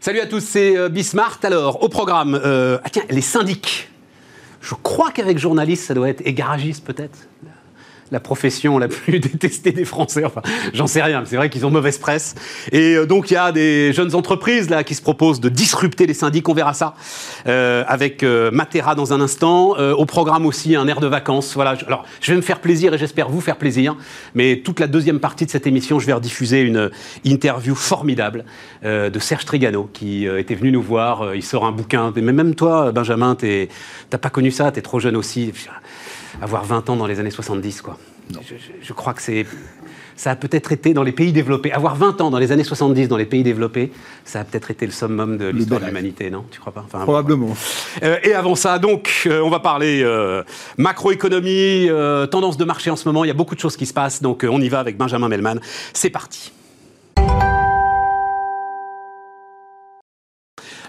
Salut à tous, c'est euh, Bismart. Alors, au programme, euh, ah tiens, les syndics. Je crois qu'avec journaliste, ça doit être, et garagiste peut-être la profession la plus détestée des Français. Enfin, j'en sais rien, mais c'est vrai qu'ils ont mauvaise presse. Et euh, donc, il y a des jeunes entreprises là qui se proposent de disrupter les syndics. On verra ça euh, avec euh, Matera dans un instant. Euh, au programme aussi, un air de vacances. Voilà. Alors, je vais me faire plaisir et j'espère vous faire plaisir. Mais toute la deuxième partie de cette émission, je vais rediffuser une interview formidable euh, de Serge Trigano qui était venu nous voir. Il sort un bouquin. Mais même toi, Benjamin, t'as pas connu ça. T'es trop jeune aussi avoir 20 ans dans les années 70, quoi. Je, crois que c'est. Ça a peut-être été dans les pays développés. Avoir 20 ans dans les années 70 dans les pays développés, ça a peut-être été le summum de l'histoire de l'humanité, non? Tu crois pas? Enfin, Probablement. euh, et avant ça, donc, euh, on va parler euh, macroéconomie, tendance de marché en ce moment. Il y a beaucoup de choses qui se passent, donc on y va avec Benjamin Melman. C'est parti.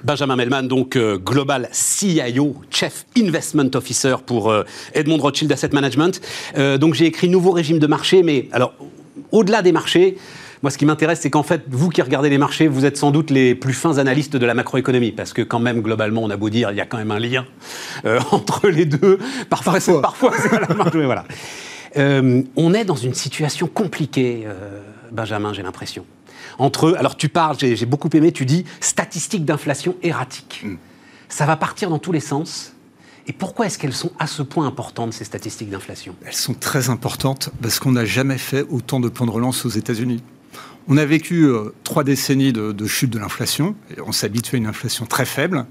Benjamin Melman, donc euh, Global CIO, Chief Investment Officer pour euh, Edmond Rothschild Asset Management. Euh, donc j'ai écrit Nouveau régime de marché, mais alors, au-delà des marchés, moi ce qui m'intéresse, c'est qu'en fait, vous qui regardez les marchés, vous êtes sans doute les plus fins analystes de la macroéconomie, parce que quand même, globalement, on a beau dire, il y a quand même un lien euh, entre les deux. Parfois, c'est, parfois, c'est à la marge, mais voilà. Euh, on est dans une situation compliquée, euh, Benjamin, j'ai l'impression. Entre, alors tu parles, j'ai, beaucoup aimé, tu dis statistiques d'inflation erratiques. Ça va partir dans tous les sens. Et pourquoi est-ce qu'elles sont à ce point importantes, ces statistiques d'inflation? Elles sont très importantes parce qu'on n'a jamais fait autant de plans de relance aux États-Unis. On a vécu euh, trois décennies de, de chute de l'inflation. On s'est habitué à une inflation très faible.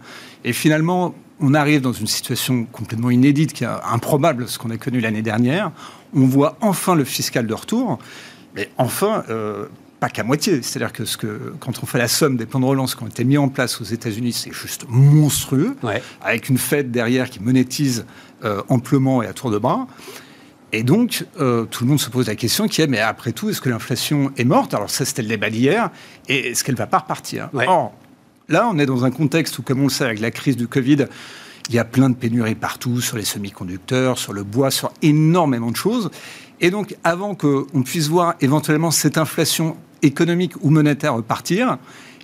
Et finalement, on arrive dans une situation complètement inédite, qui est improbable, ce qu'on a connu l'année dernière. On voit enfin le fiscal de retour. Mais enfin, euh, pas qu'à moitié. C'est-à-dire que, ce que quand on fait la somme des plans de relance qui ont été mis en place aux États-Unis, c'est juste monstrueux, Ouais. avec une Fed derrière qui monétise euh, amplement et à tour de bras. Et donc, euh, tout le monde se pose la question qui est, mais après tout, est-ce que l'inflation est morte? Alors ça, c'était le débat d'hier. Et est-ce qu'elle va pas repartir? Ouais. Or, là, on est dans un contexte où, comme on le sait, avec la crise du Covid, il y a plein de pénuries partout, sur les semi-conducteurs, sur le bois, sur énormément de choses. Et donc, avant qu'on puisse voir éventuellement cette inflation économique ou monétaire repartir,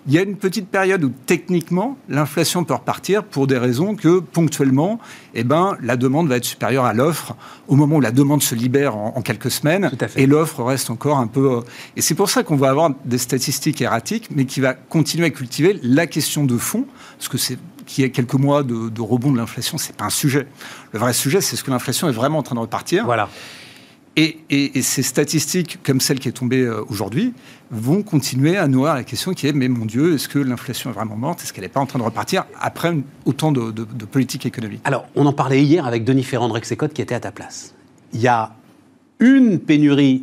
il y a une petite période où techniquement l'inflation peut repartir pour des raisons que ponctuellement, eh ben, la demande va être supérieure à l'offre au moment où la demande se libère en, en quelques semaines et l'offre reste encore un peu. euh, Et c'est pour ça qu'on va avoir des statistiques erratiques, mais qui va continuer à cultiver la question de fond, parce que c'est qu'il y ait quelques mois de, de rebond de l'inflation, c'est pas un sujet. Le vrai sujet, c'est ce que l'inflation est vraiment en train de repartir. Voilà. Et, et- et ces statistiques, comme celle qui est tombée euh, aujourd'hui, vont continuer à nourrir la question qui est mais mon Dieu, est-ce que l'inflation est vraiment morte? Est-ce qu'elle n'est pas en train de repartir après une- autant de, de, de politique économique Alors, on en parlait hier avec Denis Ferrand de Rexecode qui était à ta place. Il y a une pénurie,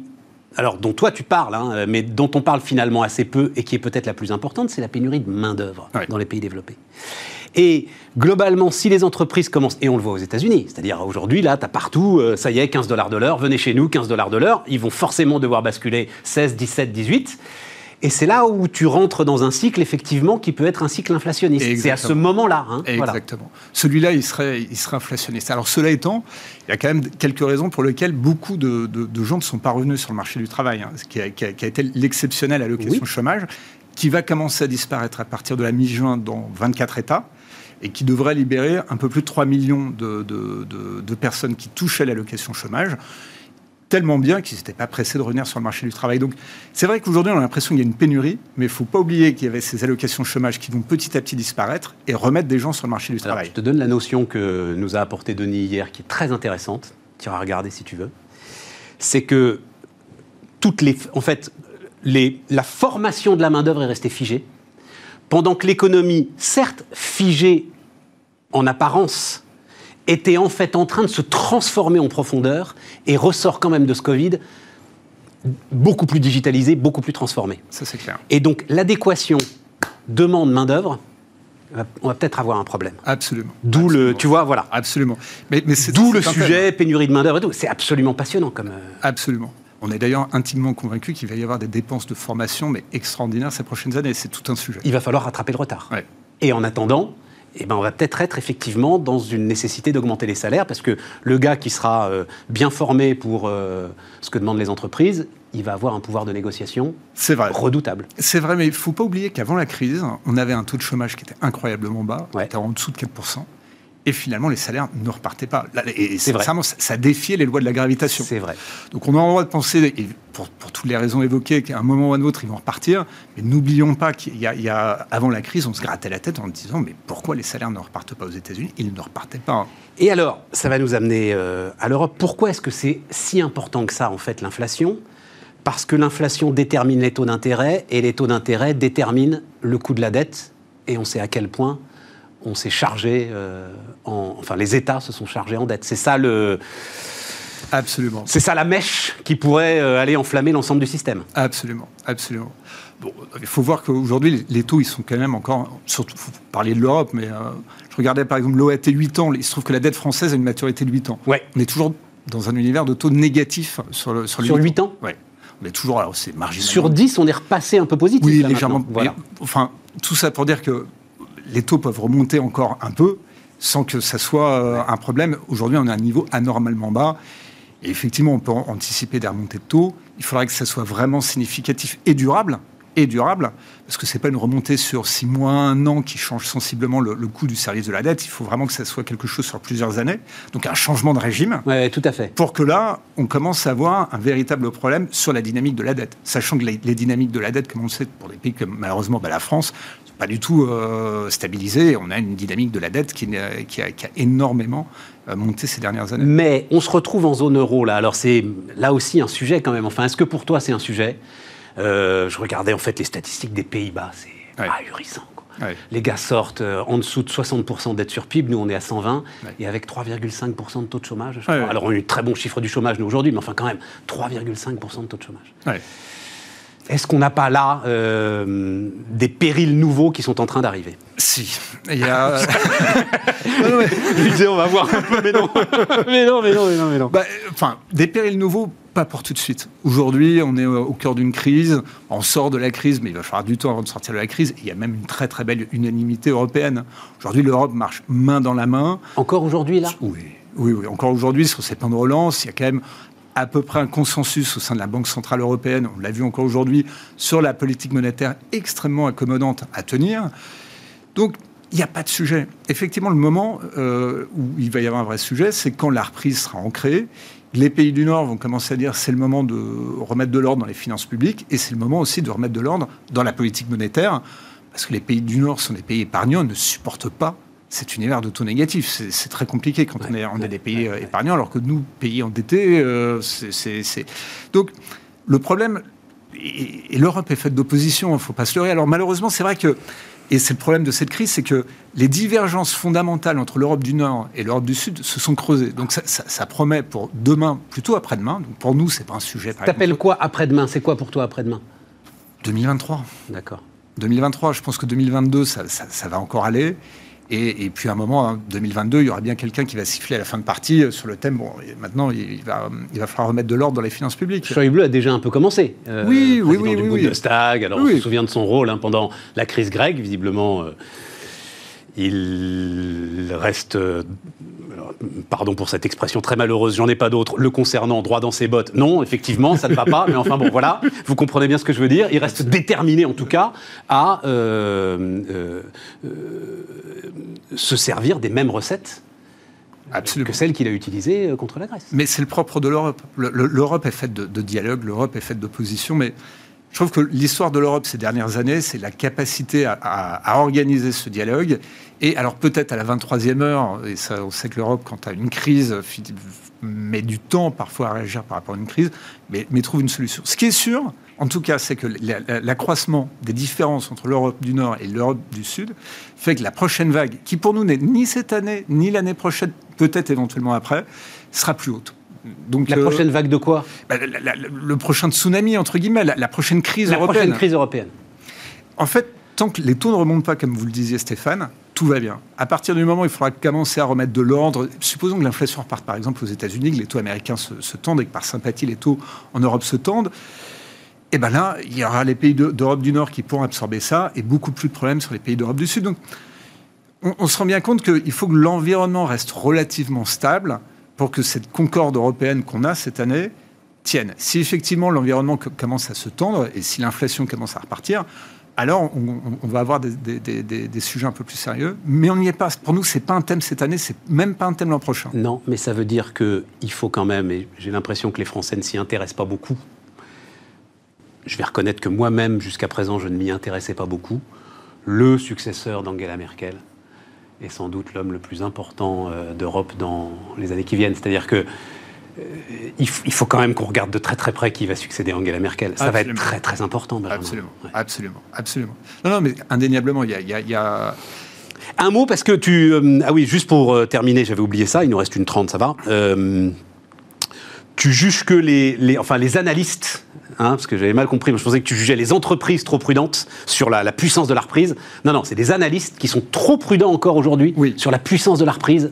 alors dont toi tu parles, hein, mais dont on parle finalement assez peu et qui est peut-être la plus importante, c'est la pénurie de main-d'œuvre Ouais. dans les pays développés. Et globalement, si les entreprises commencent, et on le voit aux États-Unis, c'est-à-dire aujourd'hui, là, tu as partout, euh, ça y est, 15 dollars de l'heure, venez chez nous, 15 dollars de l'heure, ils vont forcément devoir basculer 16, 17, 18. Et c'est là où tu rentres dans un cycle, effectivement, qui peut être un cycle inflationniste. C'est à ce moment-là. hein, voilà. Exactement. Celui-là, il serait, il serait inflationniste. Alors, cela étant, il y a quand même quelques raisons pour lesquelles beaucoup de, de- de gens ne sont pas revenus sur le marché du travail, hein, ce qui a, qui a- qui a été l'exceptionnelle allocation Oui. chômage, qui va commencer à disparaître à partir de la mi-juin dans 24 États et qui devrait libérer un peu plus de 3 millions de, de- de- de personnes qui touchaient l'allocation chômage tellement bien qu'ils n'étaient pas pressés de revenir sur le marché du travail. Donc c'est vrai qu'aujourd'hui on a l'impression qu'il y a une pénurie, mais il ne faut pas oublier qu'il y avait ces allocations chômage qui vont petit à petit disparaître et remettre des gens sur le marché du Alors, travail. je te donne la notion que nous a apporté Denis hier, qui est très intéressante. Tu iras regarder si tu veux. C'est que toutes les, en fait, les, la formation de la main d'œuvre est restée figée, pendant que l'économie, certes figée en apparence, était en fait en train de se transformer en profondeur et ressort quand même de ce Covid beaucoup plus digitalisé, beaucoup plus transformé. Ça c'est clair. Et donc l'adéquation demande main d'œuvre, on va peut-être avoir un problème. Absolument. D'où le, tu vois, voilà. Absolument. Mais, mais D'où le thème. sujet pénurie de main d'œuvre et tout. C'est absolument passionnant comme. euh, Absolument. On est d'ailleurs intimement convaincu qu'il va y avoir des dépenses de formation mais extraordinaires ces prochaines années. C'est tout un sujet. Il va falloir rattraper le retard. Ouais. Et en attendant, eh ben, on va peut-être être effectivement dans une nécessité d'augmenter les salaires parce que le gars qui sera euh, bien formé pour euh, ce que demandent les entreprises, il va avoir un pouvoir de négociation C'est vrai. redoutable. C'est vrai, mais il ne faut pas oublier qu'avant la crise, on avait un taux de chômage qui était incroyablement bas, Ouais. qui était en dessous de 4%. Et finalement, les salaires ne repartaient pas. Et C'est vrai. ça, défiait les lois de la gravitation. C'est vrai. Donc on a le droit de penser, et pour, pour toutes les raisons évoquées, qu'à un moment ou à un autre, ils vont repartir. Mais n'oublions pas qu'il y, a- il y a, avant la crise, on se grattait la tête en disant, mais pourquoi les salaires ne repartent pas aux États-Unis? Ils ne repartaient pas. Et alors, ça va nous amener euh, à l'Europe. Pourquoi est-ce que c'est si important que ça, en fait, l'inflation? Parce que l'inflation détermine les taux d'intérêt et les taux d'intérêt déterminent le coût de la dette. Et on sait à quel point on s'est chargé, euh, en, enfin, les États se sont chargés en dette. C'est ça le, Absolument. c'est ça la mèche qui pourrait euh, aller enflammer l'ensemble du système. Absolument, absolument. Bon, il faut voir qu'aujourd'hui, les- taux, ils sont quand même encore, surtout, faut parler de l'Europe, mais euh, je regardais par exemple l'OAT 8 ans, il se trouve que la dette française a une maturité de 8 ans. Ouais. On est toujours dans un univers de taux négatifs sur, le, sur, Sur huit 8 ans Ouais. On est toujours, alors c'est marginal. Sur 10, on est repassé un peu positif. Oui, là, légèrement. Voilà. Enfin, tout ça pour dire que les taux peuvent remonter encore un peu sans que ça soit euh, un problème. Aujourd'hui, on est à un niveau anormalement bas. Et effectivement, on peut an- anticiper des remontées de taux. Il faudrait que ça soit vraiment significatif et durable. Et durable, parce que c'est pas une remontée sur six mois, un an qui change sensiblement le, le coût du service de la dette. Il faut vraiment que ça soit quelque chose sur plusieurs années. Donc un changement de régime Ouais, tout à fait. pour que là, on commence à avoir un véritable problème sur la dynamique de la dette. Sachant que les, les dynamiques de la dette, comme on le sait, pour des pays comme malheureusement bah, la France, pas du tout euh, stabilisées. On a une dynamique de la dette qui, qui a, qui a énormément euh, monté ces dernières années. Mais on se retrouve en zone euro là. Alors c'est là aussi un sujet quand même. Enfin, est-ce que pour toi c'est un sujet? Euh, Je regardais en fait les statistiques des Pays-Bas. C'est Ouais. ahurissant. quoi. Ouais. Les gars sortent euh, en dessous de 60% de dette sur PIB. Nous, on est à 120 Ouais. et avec 3,5% de taux de chômage. je crois. Alors on a eu très bons chiffres du chômage nous aujourd'hui, mais enfin quand même 3,5% de taux de chômage. Est-ce qu'on n'a pas là euh, des périls nouveaux qui sont en train d'arriver? Si. Il y a... Je disais, on va voir un peu, mais non. mais non, mais non, mais non, mais non. Bah, euh, enfin, des périls nouveaux, pas pour tout de suite. Aujourd'hui, on est au au cœur d'une crise. On sort de la crise, mais il va falloir du temps avant de sortir de la crise. Il y a même une très très belle unanimité européenne. Aujourd'hui, l'Europe marche main dans la main. Encore aujourd'hui là? Oui, oui, oui. Encore aujourd'hui, sur ces plans de relance, il y a quand même à peu près un consensus au sein de la Banque Centrale Européenne, on l'a vu encore aujourd'hui, sur la politique monétaire extrêmement accommodante à tenir. Donc, il n'y a pas de sujet. Effectivement, le moment euh, où il va y avoir un vrai sujet, c'est quand la reprise sera ancrée. Les pays du Nord vont commencer à dire c'est le moment de remettre de l'ordre dans les finances publiques et c'est le moment aussi de remettre de l'ordre dans la politique monétaire. Parce que les pays du Nord sont des pays épargnants, ne supportent pas cet univers de taux négatifs. C'est très compliqué quand on, est, on est des pays euh, épargnants, alors que nous, pays endettés, euh, c'est- Donc, le problème, et, et l'Europe est faite d'opposition, il ne faut pas se leurrer. Alors malheureusement, c'est vrai que, et c'est le problème de cette crise, c'est que les divergences fondamentales entre l'Europe du Nord et l'Europe du Sud se sont creusées. Donc ça, ça- ça promet pour demain, plutôt après-demain. Donc pour nous, c'est pas un sujet. T'appelles quoi après-demain? C'est quoi pour toi après-demain? 2023. D'accord. 2023, je pense que 2022, ça, ça- ça va encore aller. Et, et puis à un moment, hein, 2022, il y aura bien quelqu'un qui va siffler à la fin de partie euh, sur le thème. Bon, maintenant, il va, il va falloir remettre de l'ordre dans les finances publiques. Schäuble a déjà un peu commené. euh, Oui, oui, oui, du oui, oui. Bundestag. Alors, Oui. on se souvient de son rôle hein, pendant la crise grecque. Visiblement, euh, il reste, pardon pour cette expression très malheureuse, j'en ai pas d'autre, le concernant droit dans ses bottes. Non, effectivement, ça ne va pas. mais enfin bon, voilà, vous comprenez bien ce que je veux dire. Il reste déterminé, en tout cas, à euh, euh, euh, se servir des mêmes recettes Absolument. que celles qu'il a utilisées euh, contre la Grèce. Mais c'est le propre de l'Europe. Le- le- L'Europe est faite de, de dialogue, l'Europe est faite d'opposition, mais je trouve que l'histoire de l'Europe ces dernières années, c'est la capacité à, organiser ce dialogue. Et alors peut-être à la 23e heure, et ça, on sait que l'Europe, quand à une crise, met du temps parfois à réagir par rapport à une crise, mais, mais trouve une solution. Ce qui est sûr, en tout cas, c'est que la- la- l'accroissement des différences entre l'Europe du Nord et l'Europe du Sud fait que la prochaine vague, qui pour nous n'est ni cette année, ni l'année prochaine, peut-être éventuellement après, sera plus haute. Donc, La euh, prochaine vague de quoi bah, la- la- la- le prochain tsunami, entre guillemets, la, la prochaine crise La européenne. prochaine crise européenne. En fait, tant que les taux ne remontent pas, comme vous le disiez Stéphane, tout va bien. À partir du moment où il faudra commencer à remettre de l'ordre, supposons que l'inflation reparte par exemple aux États-Unis, que les taux américains se, se tendent et que par sympathie les taux en Europe se tendent, et ben là, il y aura les pays de- d'Europe du Nord qui pourront absorber ça et beaucoup plus de problèmes sur les pays d'Europe du Sud. Donc, on, on se rend bien compte qu'il faut que l'environnement reste relativement stable pour que cette concorde européenne qu'on a cette année tiennent. Si effectivement l'environnement commence à se tendre et si l'inflation commence à repartir, alors on, va avoir des, sujets un peu plus sérieux. Mais on n'y est pas. Pour nous, c'est pas un thème cette année, c'est même pas un thème l'an prochain. Non, mais ça veut dire qu'il faut quand même, et j'ai l'impression que les Français ne s'y intéressent pas beaucoup. Je vais reconnaître que moi-même, jusqu'à présent, je ne m'y intéressais pas beaucoup. Le successeur d'Angela Merkel est sans doute l'homme le plus important euh, d'Europe dans les années qui viennent. C'est-à-dire que euh, il, faut quand même qu'on regarde de très très près qui va succéder Angela Merkel. Ça va être très très important. Absolument, absolument, absolument. Non, non, mais indéniablement, il y a, Un mot parce que tu... Euh, ah oui, juste pour euh, terminer, j'avais oublié ça, il nous reste une 30, ça va. tu juges que les, les, enfin, les analystes Hein, parce que j'avais mal compris. Je pensais que tu jugeais les entreprises trop prudentes sur la, puissance de la reprise. Non, non, c'est des analystes qui sont trop prudents encore aujourd'hui sur la puissance de la reprise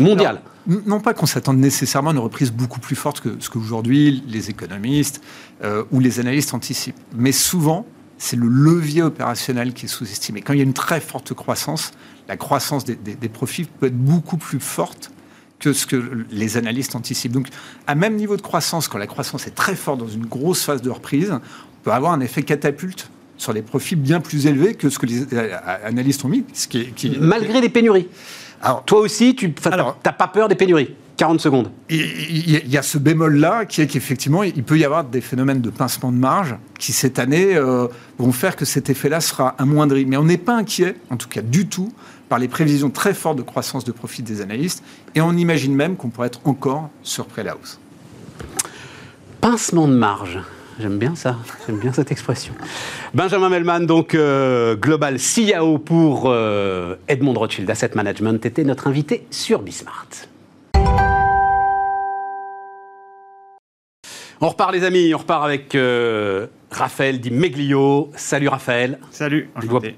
mondiale non pas qu'on s'attende nécessairement à une reprise beaucoup plus forte que ce qu'aujourd'hui les économistes euh, ou les analystes anticipent. Mais souvent, c'est le levier opérationnel qui est sous-estimé. Quand il y a une très forte croissance, la croissance des, profits peut être beaucoup plus forte que ce que les analystes anticipent. Donc, à même niveau de croissance, quand la croissance est très forte dans une grosse phase de reprise, on peut avoir un effet catapulte sur les profits bien plus élevés que ce que les euh, analystes ont mis. Ce qui Malgré les pénuries alors, Toi aussi, tu n'as pas peur des pénuries 40 secondes. Il y, a ce bémol-là qui est qu'effectivement, il peut y avoir des phénomènes de pincement de marge qui, cette année, euh, vont faire que cet effet-là sera amoindri. Mais on n'est pas inquiet, en tout cas du tout, par les prévisions très fortes de croissance de profit des analystes. Et on imagine même qu'on pourrait être encore surpris à la hausse. Pincement de marge. J'aime bien ça, j'aime bien cette expression. Benjamin Melman, donc euh, Global CIO pour euh, Edmond Rothschild Asset Management, était notre invité sur Bismart. On repart les amis, on repart avec euh, Raphaël Di Meglio. Salut Raphaël. Salut.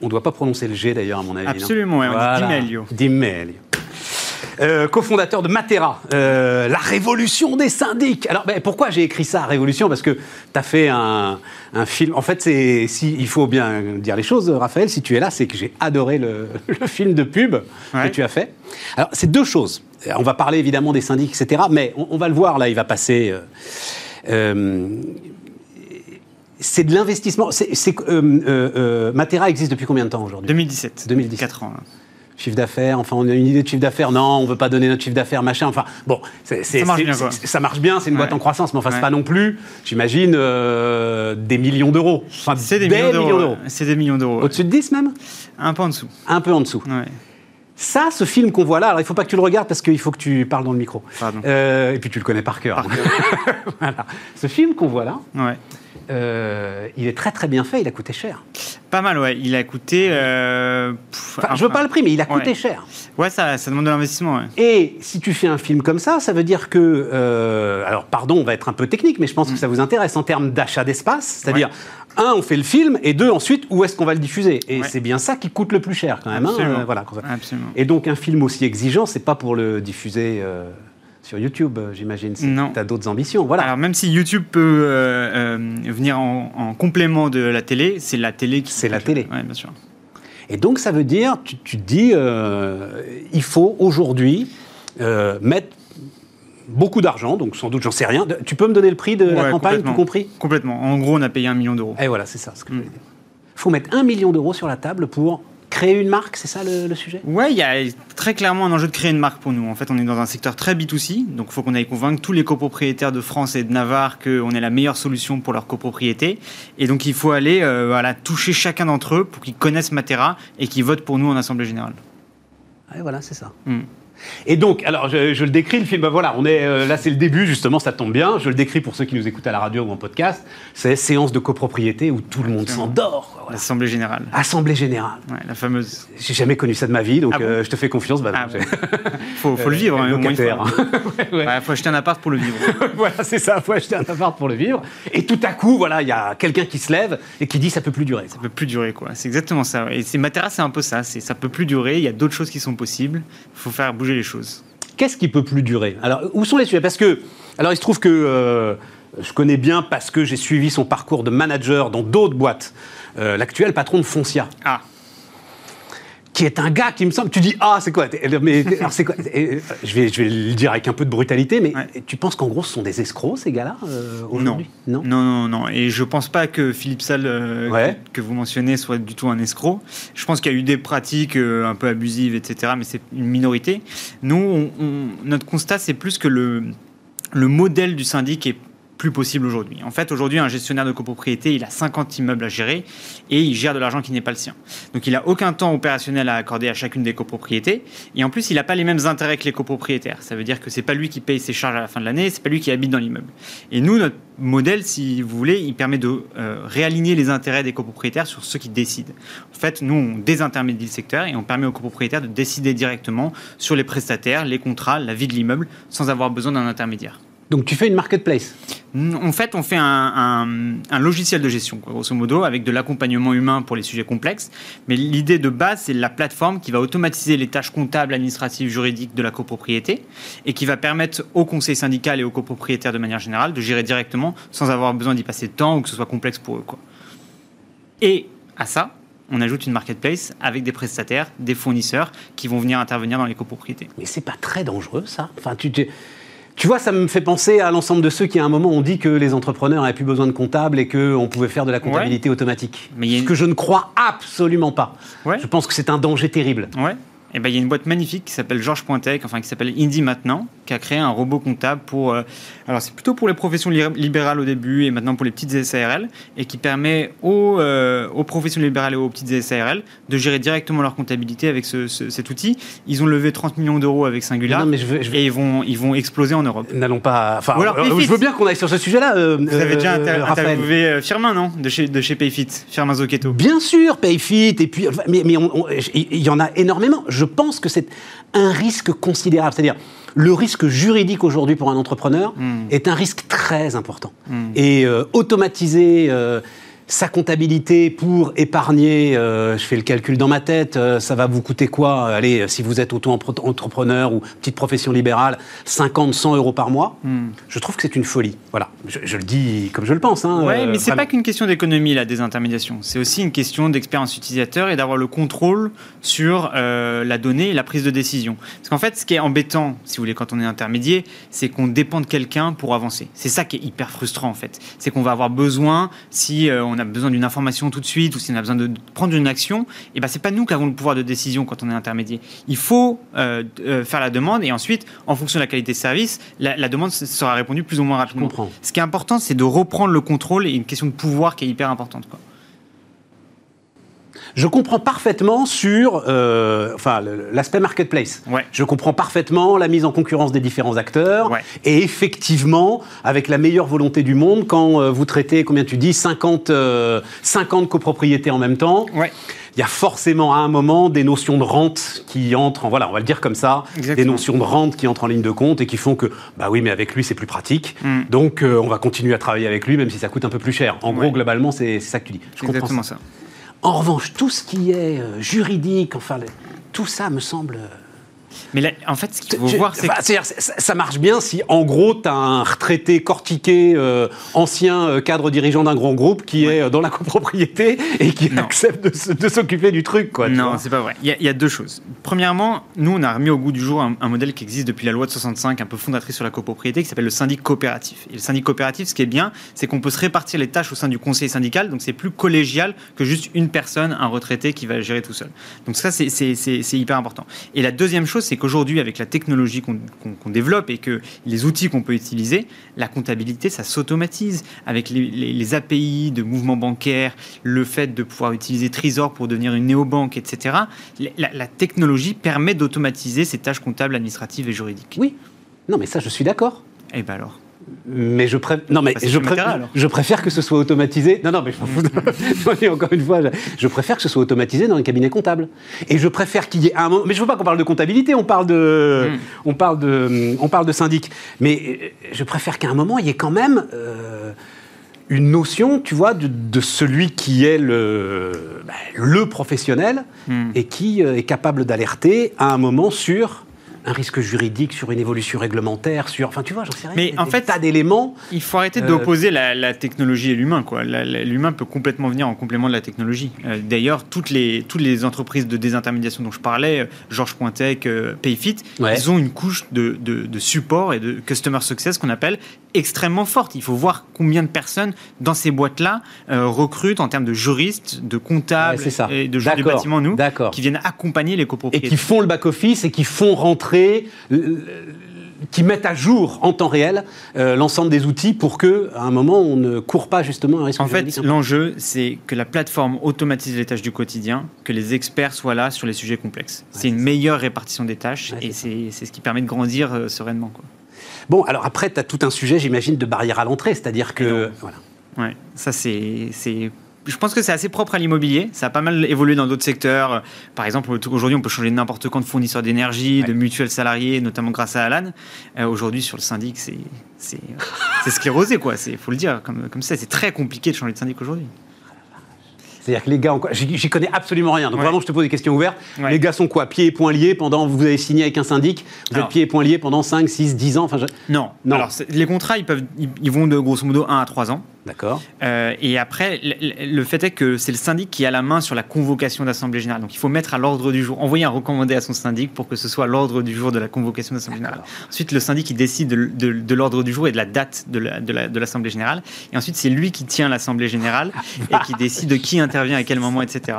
On ne doit pas prononcer le G d'ailleurs à mon avis. Absolument, on dit Di Meglio. Di Meglio. Euh, cofondateur de Matera, euh, la révolution des syndics. Alors, ben, pourquoi j'ai écrit ça, révolution? Parce que tu as fait un, film. En fait, c'est si il faut bien dire les choses, Raphaël. Si tu es là, c'est que j'ai adoré le, film de pub que tu as fait. Alors, c'est deux choses. On va parler évidemment des syndics, etc. Mais on, va le voir là. Il va passer. Euh, c'est de l'investissement. Matera existe depuis combien de temps aujourd'hui? 2017. 2017. 4 ans chiffre d'affaires, enfin on a une idée de chiffre d'affaires, non, on veut pas donner notre chiffre d'affaires, machin, enfin bon, ça marche bien, ça marche bien, c'est une boîte en croissance, mais enfin c'est pas non plus, j'imagine, euh, des millions d'euros. Enfin, c'est des, millions d'euros. C'est des millions d'euros. Au-dessus de 10 même? Un peu en dessous. Un peu en dessous. Ça, ce film qu'on voit là, alors il faut pas que tu le regardes parce qu'il faut que tu parles dans le micro. Euh, et puis tu le connais par cœur. voilà. Ce film qu'on voit là, ouais. Euh, il est très très bien fait, il a coûté cher. Pas mal, ouais. Il a coûté. Euh, je veux pas le prix, mais il a coûté cher. Ouais, ça, ça demande de l'investissement. Et si tu fais un film comme ça, ça veut dire que. Euh, alors, pardon, on va être un peu technique, mais je pense que mm. ça vous intéresse en termes d'achat d'espace. C'est-à-dire, un, on fait le film, et deux, ensuite, où est-ce qu'on va le diffuser? Et c'est bien ça qui coûte le plus cher, quand même. Hein, voilà, Absolument. Et donc, un film aussi exigeant, c'est pas pour le diffuser sur YouTube, euh, j'imagine. Non. Tu as d'autres ambitions. Voilà. Alors, même si YouTube peut euh, euh, venir en, complément de la télé, c'est la télé qui. C'est la télé. Oui, bien sûr. Et donc, ça veut dire, tu, te dis, il faut aujourd'hui mettre beaucoup d'argent, donc sans doute, j'en sais rien. Tu peux me donner le prix de la campagne, tout compris? Complètement. En gros, on a payé un million d'euros. Et voilà, c'est ça ce que je mm. dire. Il faut mettre un million d'euros sur la table pour créer une marque, c'est ça le, sujet? Ouais, il y a très clairement un enjeu de créer une marque pour nous. En fait, on est dans un secteur très B2C, donc il faut qu'on aille convaincre tous les copropriétaires de France et de Navarre qu'on est la meilleure solution pour leur copropriété. Et donc il faut aller euh, voilà, toucher chacun d'entre eux pour qu'ils connaissent Matera et qu'ils votent pour nous en Assemblée Générale. Ouais, voilà, c'est ça. Hmm. Et donc, alors je, le décris le film. Ben voilà, on est euh, là, c'est le début justement, ça tombe bien. Je le décris pour ceux qui nous écoutent à la radio ou en podcast. C'est séance de copropriété où tout le monde s'endort. L'assemblée générale. Assemblée générale. Ouais, la fameuse. J'ai jamais connu ça de ma vie, donc ah euh, je te fais confiance. Bah, ah faut, faut le vivre. Euh, hein, faut acheter un appart pour le vivre. voilà, c'est ça. Faut acheter un appart pour le vivre. Et tout à coup, voilà, il y a quelqu'un qui se lève et qui dit ça peut plus durer. Ça peut plus durer, quoi. C'est exactement ça. Et c'est Matera, c'est un peu ça. Ça peut plus durer. Il y a d'autres choses qui sont possibles. Il faut faire bouger les choses. Qu'est-ce qui peut plus durer? Alors, où sont les sujets? Parce que, alors, il se trouve que euh, je connais bien parce que j'ai suivi son parcours de manager dans d'autres boîtes, euh, l'actuel patron de Foncia. Ah. Qui est un gars qui me semble. Tu dis ah c'est quoi Mais alors c'est quoi Et, euh, je vais je vais le dire avec un peu de brutalité, mais Ouais. tu penses qu'en gros ce sont des escrocs ces gars-là euh, Non. aujourd'hui? Non, non, non. Et je pense pas que Philippe Salle, euh, Ouais. que, que vous mentionnez, soit du tout un escroc. Je pense qu'il y a eu des pratiques euh, un peu abusives, etc., mais c'est une minorité. Nous, on- on- notre constat, c'est plus que le, le modèle du syndic est plus possible aujourd'hui. En fait, aujourd'hui, un gestionnaire de copropriété, il a 50 immeubles à gérer et il gère de l'argent qui n'est pas le sien. Donc, il n'a aucun temps opérationnel à accorder à chacune des copropriétés. Et en plus, il n'a pas les mêmes intérêts que les copropriétaires. Ça veut dire que c'est pas lui qui paye ses charges à la fin de l'année, c'est pas lui qui habite dans l'immeuble. Et nous, notre modèle, si vous voulez, il permet de euh, réaligner les intérêts des copropriétaires sur ceux qui décident. En fait, nous, on désintermédie le secteur et on permet aux copropriétaires de décider directement sur les prestataires, les contrats, la vie de l'immeuble, sans avoir besoin d'un intermédiaire. Donc tu fais une marketplace. En fait, on fait un, un- un logiciel de gestion, quoi, grosso modo, avec de l'accompagnement humain pour les sujets complexes. Mais l'idée de base, c'est la plateforme qui va automatiser les tâches comptables, administratives, juridiques de la copropriété et qui va permettre au conseil syndical et aux copropriétaires de manière générale de gérer directement sans avoir besoin d'y passer de temps ou que ce soit complexe pour eux. Quoi. Et à ça, on ajoute une marketplace avec des prestataires, des fournisseurs qui vont venir intervenir dans les copropriétés. Mais c'est pas très dangereux, ça? Enfin, tu, tu, tu vois, ça me fait penser à l'ensemble de ceux qui, à un moment, ont dit que les entrepreneurs n'avaient plus besoin de comptables et qu'on pouvait faire de la comptabilité automatique. Mais Ce que je ne crois absolument pas. Ouais. Je pense que c'est un danger terrible. Ouais. Et ben il y a une boîte magnifique qui s'appelle Georges Pointec, enfin qui s'appelle Indie maintenant, qui a créé un robot comptable pour. euh, alors c'est plutôt pour les professions li- libérales au début et maintenant pour les petites SARL et qui permet aux, euh, aux professions libérales et aux petites SARL de gérer directement leur comptabilité avec ce- ce- cet outil. Ils ont levé 30 millions d'euros avec Singular Non, mais je veux- je veux- et ils vont ils vont exploser en Europe. N'allons pas. Enfin, alors, euh, Payfit. je veux bien qu'on aille sur ce sujet-là. euh, Vous avez déjà interviewé Firmin non? De chez de chez Payfit, Firmin Zocchetto. Bien sûr, Payfit, et puis, mais, il y en a énormément. Je pense que c'est un risque considérable. C'est-à-dire, le risque juridique aujourd'hui pour un entrepreneur Hmm. est un risque très important. Hmm. Et euh, automatiser euh, sa comptabilité pour épargner, euh, je fais le calcul dans ma tête, euh, ça va vous coûter quoi? Allez, si vous êtes auto-entrepreneur ou petite profession libérale, 50, 100 euros par mois. Hmm. Je trouve que c'est une folie. Voilà, je, je le dis comme je le pense. Hein, Ouais, euh, mais c'est pas qu'une question d'économie, la désintermédiation. C'est aussi une question d'expérience utilisateur et d'avoir le contrôle sur euh, la donnée et la prise de décision. Parce qu'en fait, ce qui est embêtant, si vous voulez, quand on est intermédiaire, c'est qu'on dépend de quelqu'un pour avancer. C'est ça qui est hyper frustrant, en fait. C'est qu'on va avoir besoin, si euh, on a besoin d'une information tout de suite ou si on a besoin de prendre une action, et ben c'est pas nous qui avons le pouvoir de décision quand on est intermédiaire. Il faut euh, euh, faire la demande et ensuite, en fonction de la qualité de service, la, la demande sera répondue plus ou moins rapidement. Ce qui est important, c'est de reprendre le contrôle et une question de pouvoir qui est hyper importante. Quoi. Je comprends parfaitement sur euh, enfin, l'aspect marketplace. Ouais. Je comprends parfaitement la mise en concurrence des différents acteurs. Ouais. Et effectivement, avec la meilleure volonté du monde, quand euh, vous traitez, combien tu dis, 50, euh, 50 copropriétés en même temps, Ouais. il y a forcément à un moment des notions de rente qui entrent, en, voilà, on va le dire comme ça, Exactement. des notions de rente qui entrent en ligne de compte et qui font que, bah oui, mais avec lui, c'est plus pratique. Mm. Donc, euh, on va continuer à travailler avec lui, même si ça coûte un peu plus cher. En Ouais. gros, globalement, c'est ça que tu dis. Je C'est comprends exactement ça. ça. En revanche, tout ce qui est euh, juridique, enfin, tout ça me semble. Mais là, en fait, ce qu'il faut voir, c'est c'est-à-dire, c'est- ça, marche bien si, en gros, tu as un retraité cortiqué, euh, ancien euh, cadre dirigeant d'un grand groupe qui est euh, dans la copropriété et qui Non. accepte de, s'occuper du truc. Quoi, non, c'est pas vrai. Il y, a, il y a deux choses. Premièrement, nous, on a remis au goût du jour un, un modèle qui existe depuis la loi de 65, un peu fondatrice sur la copropriété, qui s'appelle le syndic coopératif. Et le syndic coopératif, ce qui est bien, c'est qu'on peut se répartir les tâches au sein du conseil syndical, donc c'est plus collégial que juste une personne, un retraité qui va gérer tout seul. Donc ça, c'est hyper important. Et la deuxième chose, c'est qu'aujourd'hui, avec la technologie qu'on développe et que les outils qu'on peut utiliser, la comptabilité, ça s'automatise avec les, les- les API de mouvements bancaires, le fait de pouvoir utiliser Trésor pour devenir une néobanque, etc. La, la technologie permet d'automatiser ces tâches comptables, administratives et juridiques. Oui. Non, mais ça, je suis d'accord. Et ben alors Mais je, pré- non, mais Bah, je, pré- je préfère que ce soit automatisé. Non, non, mais je m'en fous. Encore une fois, je, préfère que ce soit automatisé dans les cabinets comptables. Et je préfère qu'il y ait un moment. Mais je veux pas qu'on parle de comptabilité, on parle de, Mm. on parle de, on parle de syndic. Mais euh, je préfère qu'à un moment, il y ait quand même. euh, une notion, tu vois, de, de celui qui est le, bah, le professionnel Hmm. et qui euh, est capable d'alerter à un moment sur un risque juridique, sur une évolution réglementaire, sur. Enfin, tu vois, j'en sais rien. Mais en fait, tas d'éléments. Il faut arrêter Euh, d'opposer la, la technologie et l'humain. quoi. L'humain peut complètement venir en complément de la technologie. Euh, D'ailleurs, toutes les, toutes les entreprises de désintermédiation dont je parlais, euh, Georges Pointec, euh, Payfit, Ouais. ils ont une couche de, de- de support et de customer success qu'on appelle extrêmement forte. Il faut voir combien de personnes dans ces boîtes-là euh, recrutent en termes de juristes, de comptables Ouais, ça. et de gens du bâtiment, nous, qui viennent accompagner les Et copropriétés. qui font le back-office et qui font rentrer. Euh, qui mettent à jour en temps réel euh, l'ensemble des outils pour que, à un moment, on ne court pas justement un risque En fait, l'enjeu, c'est que la plateforme automatise les tâches du quotidien, que les experts soient là sur les sujets complexes. c'est une meilleure répartition des tâches Ouais, et c'est c'est ce qui permet de grandir euh, sereinement. Quoi. Bon, alors après, tu as tout un sujet, j'imagine, de barrière à l'entrée, c'est-à-dire que. Voilà. Ouais, ça c'est. c'est- Je pense que c'est assez propre à l'immobilier. Ça a pas mal évolué dans d'autres secteurs. Par exemple, aujourd'hui, on peut changer n'importe quand de fournisseur d'énergie, de mutuelle salariée, notamment grâce à Alan. Euh, aujourd'hui, sur le syndic, c'est sclérosé, quoi. C'est faut le dire comme comme ça. C'est très compliqué de changer de syndic aujourd'hui. C'est-à-dire que les gars, j'y connais absolument rien. Donc Ouais. vraiment, je te pose des questions ouvertes. Ouais. Les gars sont quoi Pieds et poings liés pendant. Vous avez signé avec un syndic, vous Alors. êtes pieds et poings liés pendant 5, 6, 10 ans. Enfin, je- Non. Non. Alors, les contrats, ils peuvent, ils, vont de grosso modo 1 à 3 ans. D'accord. Euh, et après, le, fait est que c'est le syndic qui a la main sur la convocation d'assemblée générale. Donc il faut mettre à l'ordre du jour, envoyer un recommandé à son syndic pour que ce soit l'ordre du jour de la convocation d'assemblée générale. Ensuite, le syndic il décide de, de- de l'ordre du jour et de la date de la- de la- de l'assemblée générale. Et ensuite, c'est lui qui tient l'assemblée générale et qui décide de qui intervient à quel moment, etc.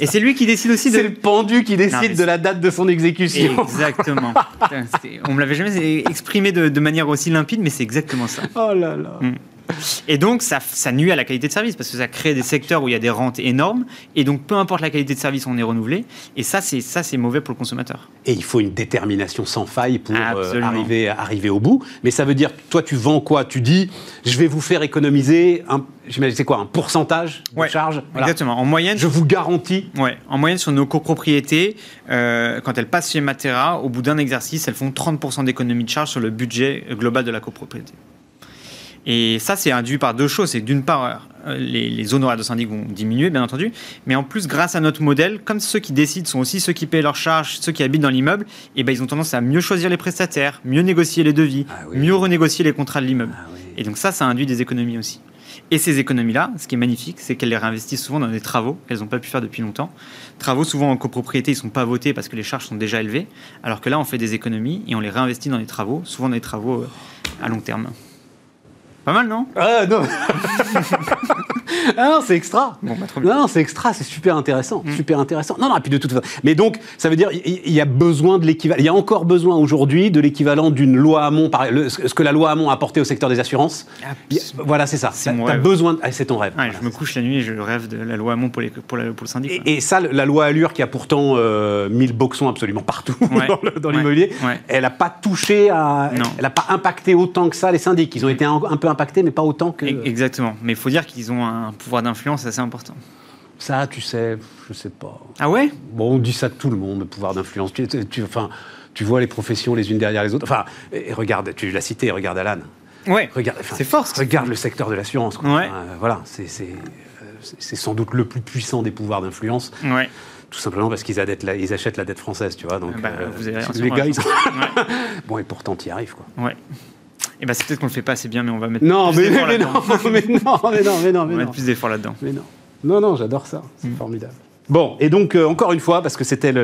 Et c'est lui qui décide aussi de. C'est le pendu qui décide de la date de son exécution. Exactement. On me l'avait jamais exprimé de, de manière aussi limpide, mais c'est exactement ça. Oh là là. Et donc, ça, ça nuit à la qualité de service parce que ça crée des secteurs où il y a des rentes énormes. Et donc, peu importe la qualité de service, on est renouvelé. Et ça, c'est ça, c'est mauvais pour le consommateur. Et il faut une détermination sans faille pour euh, arriver, arriver au bout. Mais ça veut dire, toi, tu vends quoi? Tu dis, je vais vous faire économiser, un, j'imagine, c'est quoi, un pourcentage de charge? Voilà. Exactement. En moyenne, Je vous garantis. ouais, en moyenne sur nos copropriétés, euh, quand elles passent chez Matera, au bout d'un exercice, elles font 30% d'économie de charge sur le budget global de la copropriété. Et ça, c'est induit par deux choses. C'est d'une part, euh, les, les honoraires de syndic vont diminuer, bien entendu, mais en plus, grâce à notre modèle, comme ceux qui décident sont aussi ceux qui paient leurs charges, ceux qui habitent dans l'immeuble, et ben, ils ont tendance à mieux choisir les prestataires, mieux négocier les devis, Ah oui. mieux renégocier les contrats de l'immeuble. Ah oui. Et donc ça, ça induit des économies aussi. Et ces économies-là, ce qui est magnifique, c'est qu'elles les réinvestissent souvent dans des travaux qu'elles n'ont pas pu faire depuis longtemps. Travaux souvent en copropriété, ils ne sont pas votés parce que les charges sont déjà élevées, alors que là, on fait des économies et on les réinvestit dans des travaux, souvent dans des travaux euh, à long terme. Pas mal, non? Ah non non, c'est extra Bon, bah, trop bien. Non, non, c'est extra, c'est super intéressant, Mm. super intéressant. Non, non, et puis de toute façon. Mais donc, ça veut dire, il y a besoin de l'équivalent. Il y a encore besoin aujourd'hui de l'équivalent d'une loi Hamon, ce que la loi Hamon a apporté au secteur des assurances. Voilà, c'est ça. C'est besoin. de- ah, c'est ton rêve. Ouais, Voilà. Je me couche la nuit et je rêve de la loi Hamon pour, les, pour, la- pour le syndic. quoi. Et, et ça, la loi Allure qui a pourtant euh, mis le boxon absolument partout Ouais. dans l'immobilier, Ouais. elle n'a pas touché à. Non. Elle n'a pas impacté autant que ça les syndics. Ils ont été un, un peu impactés, mais pas autant que. Exactement. Mais il faut dire qu'ils ont un pouvoir d'influence assez important. Ça, tu sais, je sais pas. Ah ouais? Bon, on dit ça de tout le monde, le pouvoir d'influence. Tu, tu- tu- enfin, tu vois les professions les unes derrière les autres. Enfin, et regarde, tu l'as cité, regarde Alan. Ouais. Regarde, enfin, C'est fort, Regarde le secteur de l'assurance. Ouais. Enfin, voilà, c'est c'est, c'est- c'est sans doute le plus puissant des pouvoirs d'influence, Ouais. tout simplement parce qu'ils ils achètent la dette française, tu vois. Donc, Bah, euh, vous avez les gars, ils sont... Ouais. bon, et pourtant, tu y arrives, quoi. Ouais. Et bah c'est peut-être qu'on le fait pas assez bien, mais on va mettre Non, plus mais, d'efforts mais là-dedans. non, mais non, mais non, mais non, On va mais mettre non. plus d'efforts là-dedans. Mais non. Non, non, j'adore ça. C'est Mm. formidable. Bon, et donc, euh, encore une fois, parce que c'était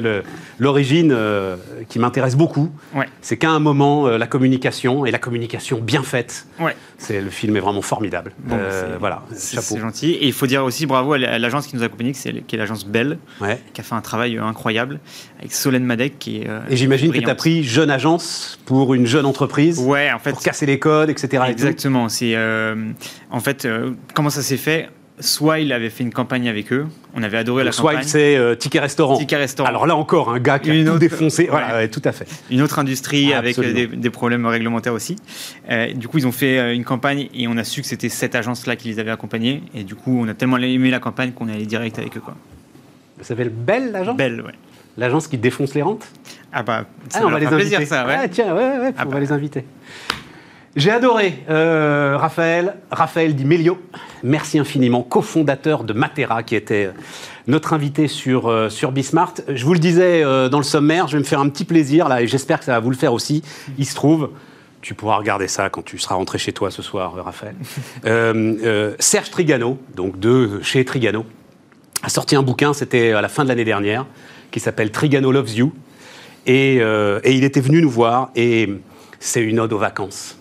l'origine euh, qui m'intéresse beaucoup, Ouais. c'est qu'à un moment, euh, la communication, et la communication bien faite, Ouais. c'est, le film est vraiment formidable. Bon, Euh, c'est- voilà, chapeau. c'est gentil. Et il faut dire aussi bravo à l'agence qui nous a accompagnés, qui est est l'agence Bell, Ouais. qui a fait un travail incroyable, avec Solène Madec qui est. Et j'imagine que tu as pris jeune agence pour une jeune entreprise, Ouais, en fait. pour casser les codes, etc. et. Exactement. C'est en fait comment ça s'est fait? Swile avait fait une campagne avec eux. On avait adoré la Swile, campagne. c'est euh, Ticket Restaurant. Ticket Restaurant. Alors là encore, un gars qui a Une tout autre- défoncé. Voilà, Ouais. tout à fait. Une autre industrie Ah, avec euh, des, des problèmes réglementaires aussi. Euh, du coup, ils ont fait euh, une campagne et on a su que c'était cette agence-là qui les avait accompagnés. Et du coup, on a tellement aimé la campagne qu'on est allé direct avec eux. Quoi. Ça s'appelle Belle, l'agence? Belle, ouais. L'agence qui défonce les rentes? Ah bah, ça Ah, on va les inviter. plaisir, ça, ouais. Ah, tiens, ouais, ouais, ouais, Ah on bah. va les inviter. J'ai adoré euh, Raphaël, Raphaël Di Melio. Merci infiniment, cofondateur de Matera, qui était notre invité sur, euh, sur Bismart. Je vous le disais euh, dans le sommaire, je vais me faire un petit plaisir là, et j'espère que ça va vous le faire aussi. Il se trouve, tu pourras regarder ça quand tu seras rentré chez toi ce soir, Raphaël. Serge Trigano, donc de chez Trigano, a sorti un bouquin, c'était à la fin de l'année dernière, qui s'appelle Trigano Loves You. Et il était venu nous voir, et c'est une ode aux vacances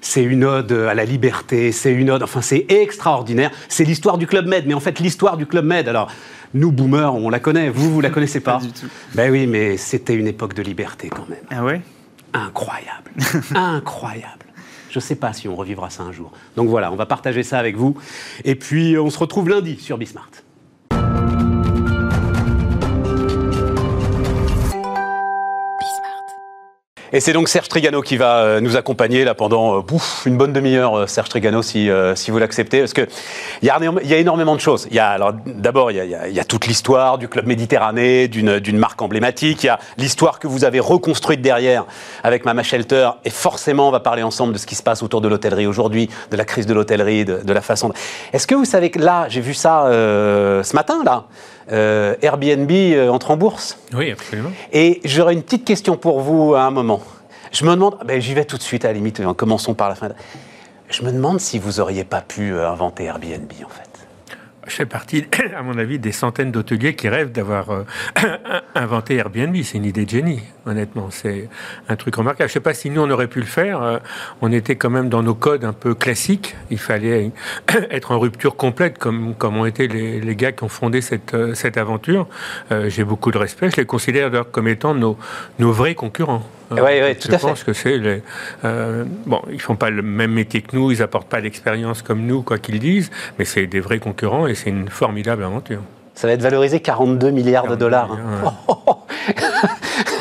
c'est une ode à la liberté, c'est une ode, enfin c'est extraordinaire. C'est l'histoire du Club Med, mais en fait l'histoire du Club Med, alors nous boomers, on la connaît, vous, vous la connaissez pas, Pas du tout. Ben oui, mais c'était une époque de liberté quand même. Ah ouais? Incroyable, incroyable. Je ne sais pas si on revivra ça un jour. Donc voilà, on va partager ça avec vous. Et puis on se retrouve lundi sur Bismart. Et c'est donc Serge Trigano qui va euh, nous accompagner là pendant euh, pouf, une bonne demi-heure, euh, Serge Trigano, si, si vous l'acceptez, parce que il y, y a énormément de choses. Y a alors d'abord il y a, y a toute l'histoire du club Méditerranée, d'une d'une marque emblématique. Il y a l'histoire que vous avez reconstruite derrière avec Mama Shelter, et forcément on va parler ensemble de ce qui se passe autour de l'hôtellerie aujourd'hui, de la crise de l'hôtellerie, de, de la façon. de- Est-ce que vous savez que là, j'ai vu ça euh, ce matin là, euh, Airbnb euh, entre en bourse. Oui, absolument. Et j'aurais une petite question pour vous à un moment. Je me demande, ben, j'y vais tout de suite à la limite, euh, commençons par la fin. Je me demande si vous auriez pas pu euh, inventer Airbnb en fait. Je fais partie, à mon avis, des centaines d'hôteliers qui rêvent d'avoir euh, inventé Airbnb. C'est une idée de génie, honnêtement. C'est un truc remarquable. Je ne sais pas si nous, on aurait pu le faire. Euh, On était quand même dans nos codes un peu classiques. Il fallait être en rupture complète, comme, comme ont été les, les gars qui ont fondé cette, euh, cette aventure. Euh, J'ai beaucoup de respect. Je les considère d'ailleurs comme étant nos, nos vrais concurrents. Ouais, ouais, tout je à fait. pense que c'est les, euh, bon, ils font pas le même métier que nous, ils apportent pas l'expérience comme nous, quoi qu'ils disent, mais c'est des vrais concurrents et c'est une formidable aventure. Ça va être valorisé 42 milliards de 42 dollars. hein. milliards,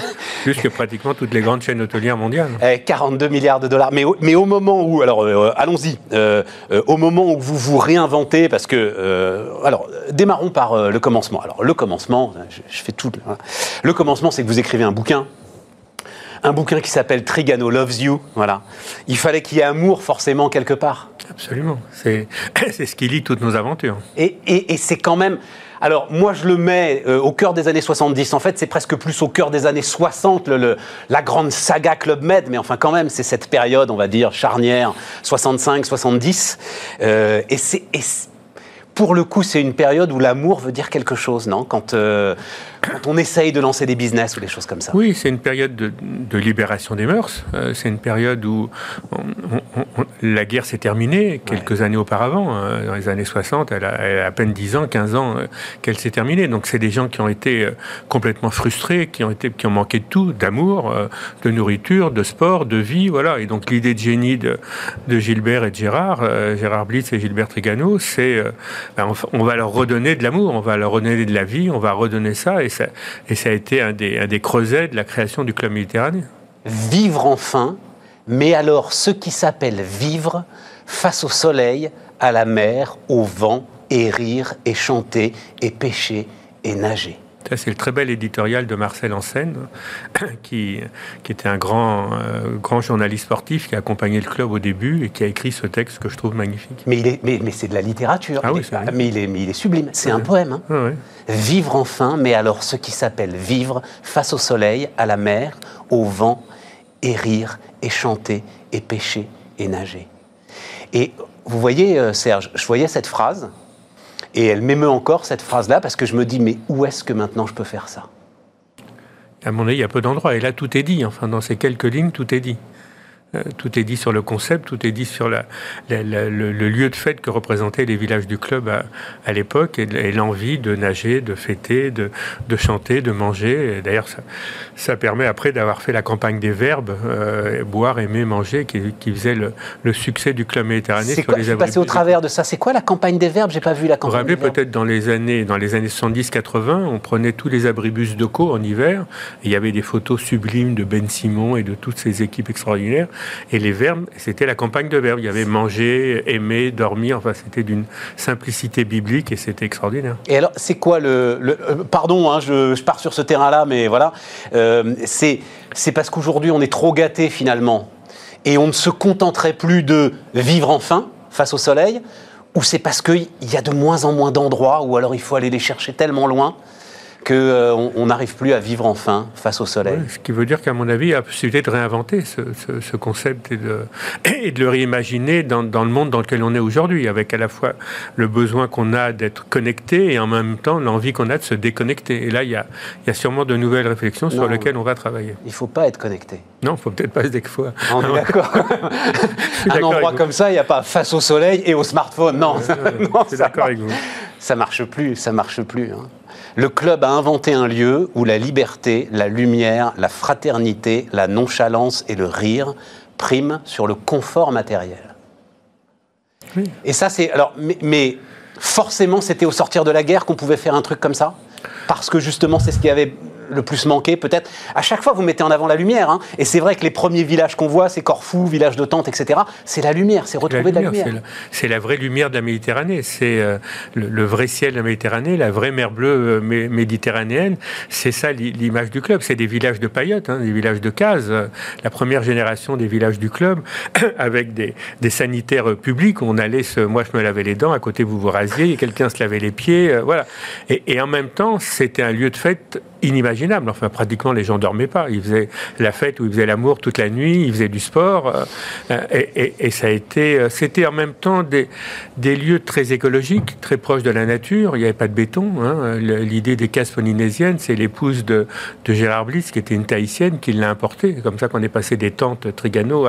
Plus que pratiquement toutes les grandes chaînes hôtelières mondiales. Eh, 42 milliards de dollars. Mais au, mais au moment où, alors euh, allons-y, Euh, euh, au moment où vous vous réinventez, parce que, euh, alors, euh, démarrons par euh, le commencement. Alors, le commencement, je, je fais tout. hein. Le commencement, c'est que vous écrivez un bouquin. Un bouquin qui s'appelle Trigano Loves You. Voilà. Il fallait qu'il y ait amour forcément quelque part. Absolument. C'est c'est ce qui lie toutes nos aventures. Et, et- et c'est quand même. Alors, moi, je le mets euh, au cœur des années 70. En fait, c'est presque plus au cœur des années 60, le- le- la grande saga Club Med. Mais enfin, quand même, c'est cette période, on va dire, charnière, 65-70. Euh, et c'est. et c'est- pour le coup, c'est une période où l'amour veut dire quelque chose, non? Quand, euh, quand on essaye de lancer des business ou des choses comme ça. Oui, c'est une période de, de libération des mœurs. Euh, c'est une période où on- on- on- la guerre s'est terminée quelques années auparavant. euh, dans les années 60, elle a, elle a à peine 10 ans, 15 ans euh, qu'elle s'est terminée. Donc c'est des gens qui ont été complètement frustrés, qui ont, été, qui ont manqué de tout, d'amour, de nourriture, de sport, de vie. Voilà. Et donc l'idée de génie de, de Gilbert et de Gérard, Gérard Blitz et Gilbert Trigano, c'est ben, on, on va leur redonner de l'amour, on va leur redonner de la vie, on va redonner ça. Et et ça a été un des, un creusets de la création du Club Méditerranée. Vivre enfin, mais alors ce qui s'appelle vivre face au soleil, à la mer, au vent, et rire, et chanter, et pêcher, et nager. C'est le très bel éditorial de Marcel Ansen, qui, qui était un grand, euh, grand journaliste sportif qui a accompagné le club au début et qui a écrit ce texte que je trouve magnifique. Mais, il est, mais, mais c'est de la littérature. Ah oui, est- mais, il est, mais il est sublime. C'est un poème. hein. Ouais. Vivre enfin, mais alors ce qui s'appelle vivre face au soleil, à la mer, au vent, et rire, et chanter, et pêcher, et nager. Et vous voyez, euh, Serge, je voyais cette phrase, et elle m'émeut encore, cette phrase-là, parce que je me dis, mais où est-ce que maintenant je peux faire ça? À mon avis, il y a peu d'endroits. Et là, tout est dit. Enfin, dans ces quelques lignes, tout est dit. Euh, tout est dit sur le concept, tout est dit sur la, la- la- le, le lieu de fête que représentaient les villages du club à, à l'époque et, et l'envie de nager, de fêter, de, de chanter, de manger. D'ailleurs, ça, ça permet après d'avoir fait la campagne des verbes, euh, boire, aimer, manger, qui, qui faisait le, le succès du club méditerranéen C'est sur quoi les passé au travers de ça? C'est quoi la campagne des verbes? J'ai pas vu la Vous vous campagne rappelez des verbes. peut-être dans les années dans les années 70-80, on prenait tous les abribus de Co en hiver. Et il y avait des photos sublimes de Ben Simon et de toutes ces équipes extraordinaires. Et les verbes, c'était la campagne de verbes. Il y avait manger, aimer, dormir. Enfin, c'était d'une simplicité biblique et c'était extraordinaire. Et alors, c'est quoi le... euh, pardon, hein, je, pars sur ce terrain-là, mais voilà. Euh, c'est c'est parce qu'aujourd'hui, on est trop gâté finalement. et on ne se contenterait plus de vivre enfin face au soleil Ou c'est parce qu'il y a de moins en moins d'endroits, ou alors il faut aller les chercher tellement loin qu'on n'arrive plus à vivre enfin face au soleil. ce qui veut dire qu'à mon avis, il y a la possibilité de réinventer ce, concept et de, et de, le réimaginer dans, dans, le monde dans lequel on est aujourd'hui, avec à la fois le besoin qu'on a d'être connecté et en même temps l'envie qu'on a de se déconnecter. Et là, il y a, il y a sûrement de nouvelles réflexions sur lesquelles on va travailler. Il ne faut pas être connecté. Non, il ne faut peut-être pas se découvrir. On est d'accord. Un endroit comme ça, il n'y a pas face au soleil et au smartphone. Non, non c'est d'accord avec vous. Ça marche plus, ça marche plus. Hein. Le club a inventé un lieu où la liberté, la lumière, la fraternité, la nonchalance et le rire priment sur le confort matériel. Et ça, c'est. Alors, mais, forcément, c'était au sortir de la guerre qu'on pouvait faire un truc comme ça? Parce que justement, c'est ce qui avait le plus manqué, peut-être. À chaque fois, vous mettez en avant la lumière. Hein. Et c'est vrai que les premiers villages qu'on voit, c'est Corfou, village de Tente, etc. C'est la lumière, c'est retrouver de la lumière. C'est la, vraie lumière de la Méditerranée. C'est euh, le, vrai ciel de la Méditerranée, la vraie mer bleue euh, méditerranéenne. C'est ça l'image du club. C'est des villages de paillotes, hein, des villages de cases. La première génération des villages du club, avec des, sanitaires publics. On allait se, moi, je me lavais les dents. À côté, vous vous rasiez. Quelqu'un se lavait les pieds. Euh, voilà. Et, et en même temps, c'était un lieu de fête inimaginable. Enfin, pratiquement, les gens dormaient pas. Ils faisaient la fête ou ils faisaient l'amour toute la nuit, ils faisaient du sport. Euh, euh, et, ça a été, euh, c'était en même temps des, des, lieux très écologiques, très proches de la nature. Il n'y avait pas de béton. Hein. L'idée des cases polynésiennes, c'est l'épouse de, de, Gérard Bliss, qui était une tahitienne, qui l'a importé. comme ça qu'on est passé des tentes Trigano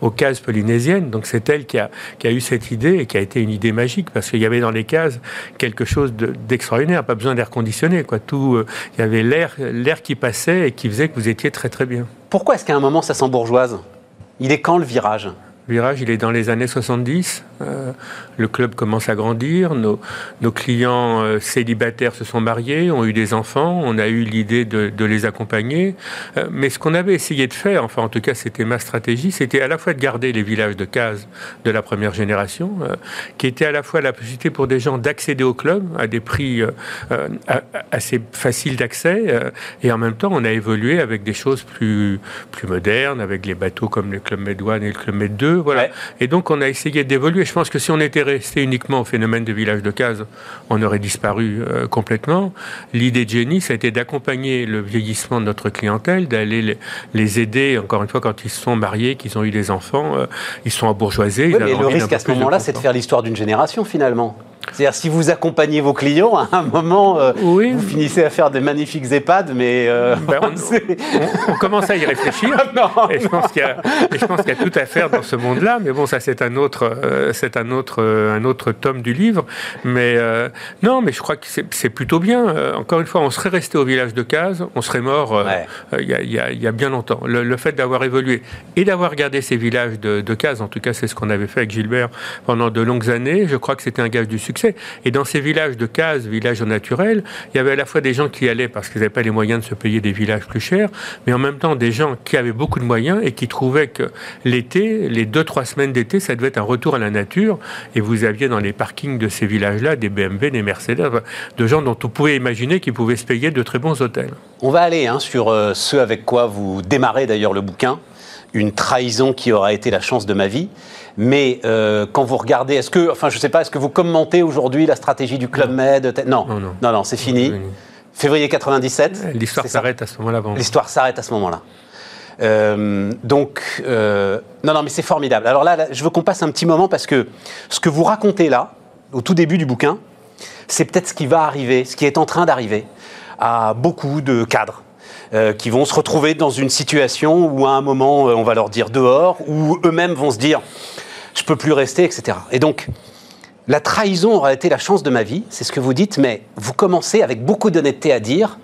aux cases polynésiennes. Donc c'est elle qui a, qui a eu cette idée et qui a été une idée magique parce qu'il y avait dans les cases quelque chose d'extraordinaire. pas besoin d'air conditionné, quoi. Tout, il y avait l'air qui passait et qui faisait que vous étiez très très bien. Pourquoi est-ce qu'à un moment ça sent bourgeoise? Il est quand le virage? Le virage, il est dans les années 70 le club commence à grandir, nos, clients euh, célibataires se sont mariés, ont eu des enfants, on a eu l'idée de, les accompagner. Euh, mais ce qu'on avait essayé de faire, enfin en tout cas c'était ma stratégie, c'était à la fois de garder les villages de cases de la première génération, euh, qui était à la fois la possibilité pour des gens d'accéder au club à des prix assez faciles d'accès, et en même temps on a évolué avec des choses plus, plus modernes, avec les bateaux comme le Club Med 1 et le Club Med 2. Voilà. Et donc on a essayé d'évoluer. Je pense que si on était resté uniquement au phénomène de village de cases, on aurait disparu euh, complètement. L'idée de Jenny, ça a été d'accompagner le vieillissement de notre clientèle, d'aller les, aider, encore une fois, quand ils se sont mariés, qu'ils ont eu des enfants, euh, ils sont embourgeoisés. Oui, mais le risque à ce moment-là, c'est de faire l'histoire d'une génération finalement. C'est-à-dire, si vous accompagnez vos clients, à un moment, euh, vous finissez à faire des magnifiques EHPAD, mais. Euh, ben, on, commence à y réfléchir. et je pense qu'il y, a tout à faire dans ce monde-là. Mais bon, ça, c'est un autre, euh, c'est un autre, un autre tome du livre. Mais non, mais je crois que c'est plutôt bien. encore une fois, on serait resté au village de Cazes, on serait mort il y, y, a bien longtemps. Le, fait d'avoir évolué et d'avoir gardé ces villages de, de Cazes, en tout cas, c'est ce qu'on avait fait avec Gilbert pendant de longues années, je crois que c'était un gage du et dans ces villages de cases, villages naturels, il y avait à la fois des gens qui allaient parce qu'ils n'avaient pas les moyens de se payer des villages plus chers, mais en même temps des gens qui avaient beaucoup de moyens et qui trouvaient que l'été, les deux, trois semaines d'été, ça devait être un retour à la nature. Et vous aviez dans les parkings de ces villages-là des BMW, des Mercedes, de gens dont on pouvait imaginer qu'ils pouvaient se payer de très bons hôtels. On va aller hein, sur euh, ce avec quoi vous démarrez d'ailleurs le bouquin, une trahison qui aura été la chance de ma vie. Mais euh, quand vous regardez, est-ce que, enfin, je sais pas, est-ce que vous commentez aujourd'hui la stratégie du Club Med? Non. non, non, non, c'est fini. Février 97. L'histoire s'arrête à ce moment-là. L'histoire s'arrête à ce moment-là. Euh, donc, euh, non, non, mais c'est formidable. Alors là, je veux qu'on passe un petit moment parce que ce que vous racontez là, au tout début du bouquin, c'est peut-être ce qui va arriver, ce qui est en train d'arriver à beaucoup de cadres. Qui vont se retrouver dans une situation où à un moment on va leur dire dehors, où eux-mêmes vont se dire je peux plus rester, etc. Et donc, la trahison aurait été la chance de ma vie, c'est ce que vous dites, mais vous commencez avec beaucoup d'honnêteté à dire,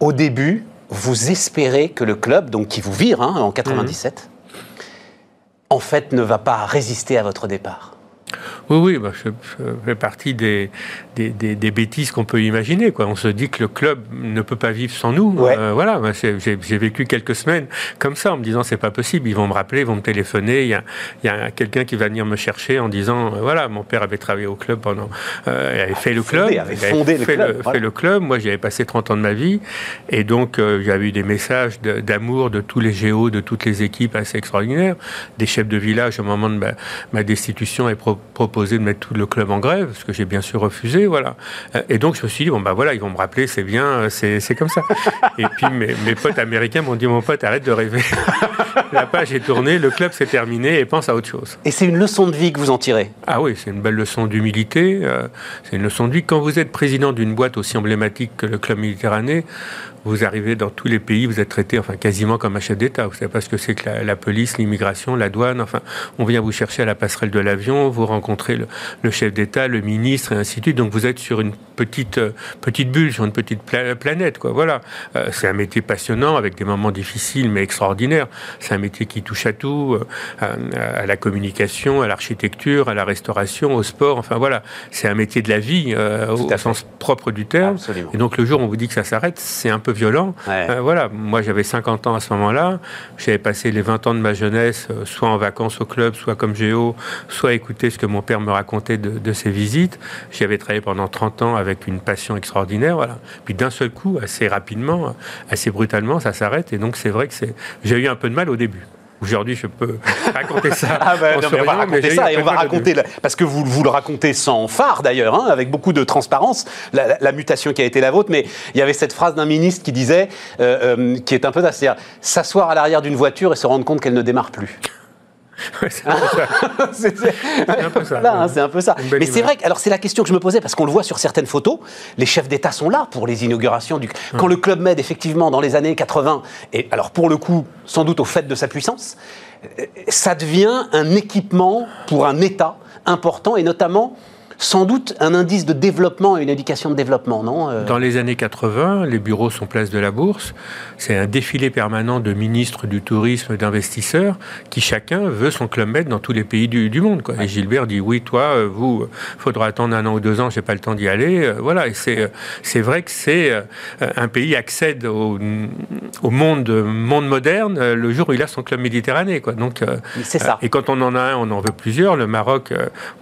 au début, vous espérez que le club, donc qui vous vire hein, en 97, en fait ne va pas résister à votre départ. Oui, oui, bah, je, fais partie des, des, des, bêtises qu'on peut imaginer. Quoi. On se dit que le club ne peut pas vivre sans nous. Euh, voilà, j'ai vécu quelques semaines comme ça en me disant c'est pas possible. Ils vont me rappeler, ils vont me téléphoner. Il y a, il y a quelqu'un qui va venir me chercher en disant euh, voilà, mon père avait travaillé au club pendant, euh, il avait fait le club, il avait fondé le fait, club, le, fait le club. Moi, j'y avais passé 30 ans de ma vie, et donc j'avais eu des messages d'amour de, tous les géos, de toutes les équipes assez extraordinaires, des chefs de village au moment de ma, ma destitution et pro proposé de mettre tout le club en grève, ce que j'ai bien sûr refusé, voilà. Et donc je me suis dit, bon bah voilà, ils vont me rappeler, c'est bien, c'est comme ça. Et puis mes, mes potes américains m'ont dit, mon pote, arrête de rêver. La page est tournée, le club s'est terminé et pense à autre chose. Et c'est une leçon de vie que vous en tirez? Ah oui, c'est une belle leçon d'humilité, euh, c'est une leçon de vie. Quand vous êtes président d'une boîte aussi emblématique que le club Méditerranée, vous arrivez dans tous les pays, vous êtes traité enfin quasiment comme un chef d'État. Vous savez pas ce que c'est que la, police, l'immigration, la douane. Enfin, on vient vous chercher à la passerelle de l'avion, vous rencontrez le, chef d'État, le ministre et ainsi de suite. Donc vous êtes sur une petite euh, petite bulle, sur une petite planète, quoi. Voilà. Euh, c'est un métier passionnant avec des moments difficiles mais extraordinaires. C'est un métier qui touche à tout, euh, à, la communication, à l'architecture, à la restauration, au sport. Enfin voilà, c'est un métier de la vie au sens propre du terme. Et donc le jour où on vous dit que ça s'arrête, c'est un peu violent. Euh, voilà, moi j'avais 50 ans à ce moment-là. J'avais passé les 20 ans de ma jeunesse, euh, soit en vacances au club, soit comme géo, soit à écouter ce que mon père me racontait de, ses visites. J'y avais travaillé pendant 30 ans avec une passion extraordinaire. Voilà. Puis d'un seul coup, assez rapidement, assez brutalement, ça s'arrête. Et donc c'est vrai que j'ai eu un peu de mal au début. Aujourd'hui, je peux raconter ça. ah non, mais on va raconter ça et on va raconter, parce que vous, vous le racontez sans phare d'ailleurs, hein, avec beaucoup de transparence, la, mutation qui a été la vôtre. Mais il y avait cette phrase d'un ministre qui disait, euh, euh, qui est un peu c'est-à-dire s'asseoir à l'arrière d'une voiture et se rendre compte qu'elle ne démarre plus. C'est un peu ça. C'est un peu ça. Mais c'est vrai que, alors c'est la question que je me posais parce qu'on le voit sur certaines photos. Les chefs d'État sont là pour les inaugurations du. Quand le Club Med, effectivement, dans les années 80, et alors pour le coup, sans doute au fait de sa puissance, euh, ça devient un équipement pour un État important et notamment sans doute un indice de développement et une éducation de développement, non euh? Dans les années 80, les bureaux sont place de la Bourse. C'est un défilé permanent de ministres du tourisme, d'investisseurs, qui chacun veut son club med dans tous les pays du, monde. Quoi. Et Gilbert dit oui, toi, euh, vous, faudra attendre un an ou deux ans, j'ai pas le temps d'y aller. Euh, voilà. Et c'est c'est vrai que c'est un pays accède au, au, monde monde moderne le jour où il a son club méditerranéen. Quoi. Donc c'est ça. Et quand on en a un, on en veut plusieurs. Le Maroc,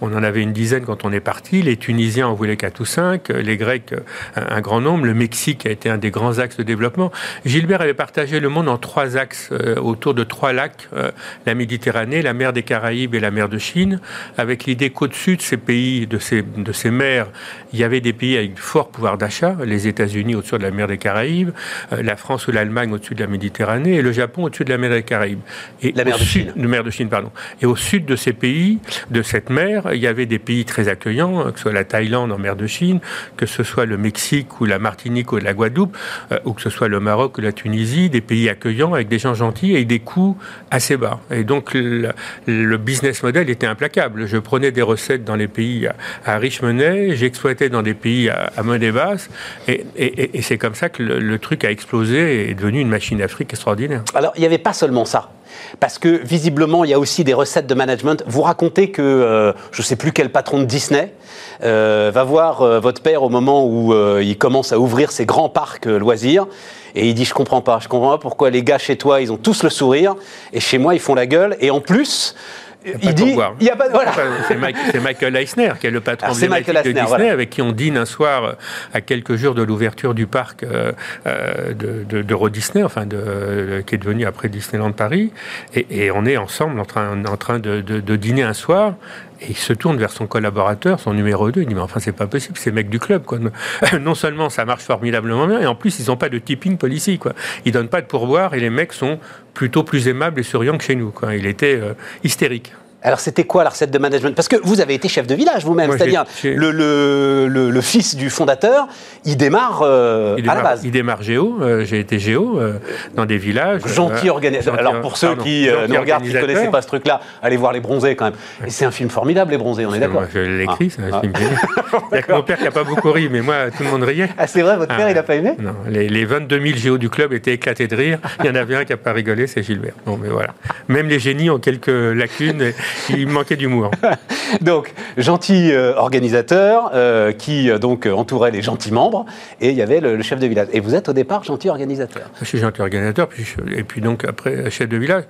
on en avait une dizaine quand on est les Tunisiens en voulaient 4 ou 5, les Grecs un grand nombre, le Mexique a été un des grands axes de développement. Gilbert avait partagé le monde en trois axes, euh, autour de trois lacs, euh, la Méditerranée, la mer des Caraïbes et la mer de Chine, avec l'idée qu'au-dessus de ces pays, de ces, de ces mers, il y avait des pays avec fort pouvoir d'achat, les États-Unis au-dessus de la mer des Caraïbes, euh, la France ou l'Allemagne au-dessus de la Méditerranée et le Japon au-dessus de la mer des Caraïbes. Et la mer de Chine. De mer de Chine, pardon. Et au sud de ces pays, de cette mer, il y avait des pays très accueillants que ce soit la Thaïlande en mer de Chine, que ce soit le Mexique ou la Martinique ou la Guadeloupe, euh, ou que ce soit le Maroc ou la Tunisie, des pays accueillants avec des gens gentils et des coûts assez bas. Et donc le, business model était implacable. Je prenais des recettes dans les pays à, riche monnaie, j'exploitais dans des pays à, monnaie basse, et, c'est comme ça que le, truc a explosé et est devenu une machine d'Afrique extraordinaire. Alors il n'y avait pas seulement ça. Parce que visiblement, il y a aussi des recettes de management. Vous racontez que, euh, je ne sais plus quel patron de Disney, euh, va voir euh, votre père au moment où il commence à ouvrir ses grands parcs loisirs. Et il dit, je comprends pas, je comprends pas pourquoi les gars chez toi, ils ont tous le sourire, et chez moi, ils font la gueule. Et en plus, il dit, il y a pas voilà. C'est Michael Eisner qui est le patron de Disney, avec qui on dîne un soir euh, à quelques jours de l'ouverture du parc euh, euh, de, de, de, Disney, enfin de, qui est devenu après Disneyland Paris, et, et on est ensemble en train, en train de, de, dîner un soir, et il se tourne vers son collaborateur, son numéro 2, il dit mais enfin c'est pas possible, c'est mec du club quoi. Non seulement ça marche formidablement bien, et en plus ils n'ont pas de tipping policy quoi. Ils donnent pas de pourboire et les mecs sont plutôt plus aimables et souriants que chez nous quoi. Il était hystérique. Alors, c'était quoi la recette de management? Parce que vous avez été chef de village vous-même, c'est-à-dire le, le, le, fils du fondateur, il démarre, euh, à la base. Il démarre géo, euh, j'ai été géo euh, dans des villages. Gentil organisateur. Alors, pour ceux qui nous regardent, qui ne connaissaient pas ce truc-là, allez voir Les Bronzés quand même. Et c'est un film formidable, Les Bronzés, on est, d'accord Je l'ai écrit, c'est un ah. film Il y a mon père qui n'a pas beaucoup ri, mais moi, tout le monde riait. Ah, c'est vrai, votre père, ah, il n'a pas aimé Non, les, les, 22 000 géos du club étaient éclatés de rire. Il y en avait un qui n'a pas rigolé, c'est Gilbert. Bon, mais voilà. Même les génies ont quelques lacunes. Il manquait d'humour. donc, gentil euh, organisateur euh, qui euh, donc entourait les gentils membres, et il y avait le, chef de village. Et vous êtes au départ gentil organisateur. Je suis gentil organisateur, puis et puis donc après chef de village.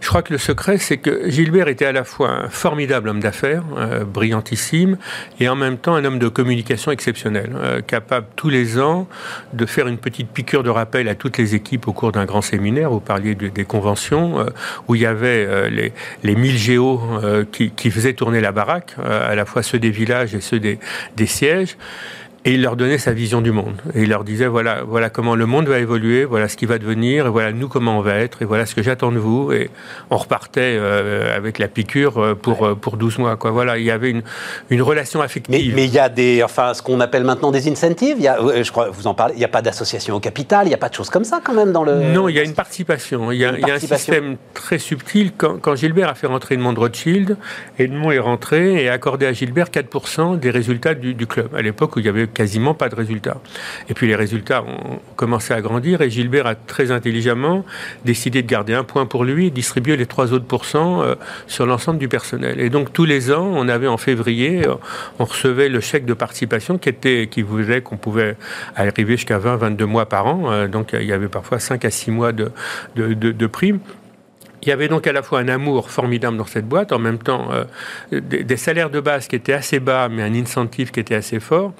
Je crois que le secret, c'est que Gilbert était à la fois un formidable homme d'affaires, brillantissime, et en même temps un homme de communication exceptionnel, capable tous les ans de faire une petite piqûre de rappel à toutes les équipes au cours d'un grand séminaire. Vous parliez des conventions où il y avait les, les 1000 géos qui, qui faisaient tourner la baraque, euh, à la fois ceux des villages et ceux des sièges et il leur donnait sa vision du monde. Et il leur disait voilà, voilà comment le monde va évoluer, voilà ce qui va devenir, et voilà nous comment on va être, et voilà ce que j'attends de vous. Et on repartait euh, avec la piqûre euh, pour, euh, pour 12 mois. Quoi. Voilà, il y avait une, une relation affective. Mais, il y a des, enfin, ce qu'on appelle maintenant des incentives. Il y a, je crois, vous en parlez. Il n'y a pas d'association au capital. Il n'y a pas de choses comme ça quand même dans le. Non, il y a une participation. Il y a, il y a un système très subtil. Quand, quand, Gilbert a fait rentrer Edmond Rothschild, Edmond est rentré et a accordé à Gilbert 4% des résultats du, du club. À l'époque où il y avait quasiment pas de résultats. Et puis les résultats ont commencé à grandir et Gilbert a très intelligemment décidé de garder un point pour lui et distribuer les trois autres pourcents euh, sur l'ensemble du personnel. Et donc tous les ans, on avait en février, euh, on recevait le chèque de participation qui était, qui voulait qu'on pouvait arriver jusqu'à 20, 22 mois par an. Euh, donc il y avait parfois 5 à 6 mois de, de, de, primes. Il y avait donc à la fois un amour formidable dans cette boîte, en même temps des, salaires de base qui étaient assez bas, mais un incentive qui était assez fort.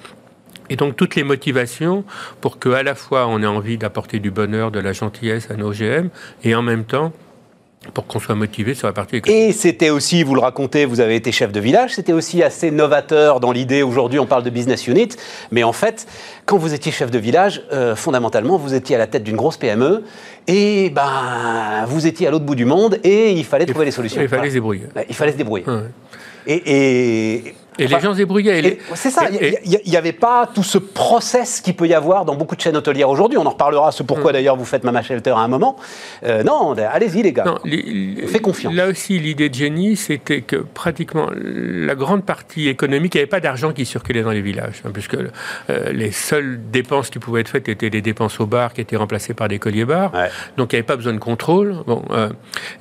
Et donc toutes les motivations pour que à la fois on ait envie d'apporter du bonheur, de la gentillesse à nos GM, et en même temps pour qu'on soit motivé sur la partie économique. Et c'était aussi, vous le racontez, vous avez été chef de village, c'était aussi assez novateur dans l'idée, aujourd'hui on parle de business unit, mais en fait, quand vous étiez chef de village, euh, fondamentalement, vous étiez à la tête d'une grosse PME, et ben, vous étiez à l'autre bout du monde, et il fallait trouver les solutions. Il fallait se débrouiller. Il fallait se débrouiller. Et, et, et les gens se débrouillaient. C'est ça, il n'y avait pas tout ce process qu'il peut y avoir dans beaucoup de chaînes hôtelières aujourd'hui. On en reparlera, ce pourquoi mm. d'ailleurs vous faites Mama Shelter à un moment. Euh, non, allez-y les gars. Non, Fais confiance. Là aussi, l'idée de génie, c'était que pratiquement la grande partie économique, il n'y avait pas d'argent qui circulait dans les villages, hein, puisque euh, les seules dépenses qui pouvaient être faites étaient les dépenses au bar qui étaient remplacées par des colliers bars. Donc il n'y avait pas besoin de contrôle. Bon, euh,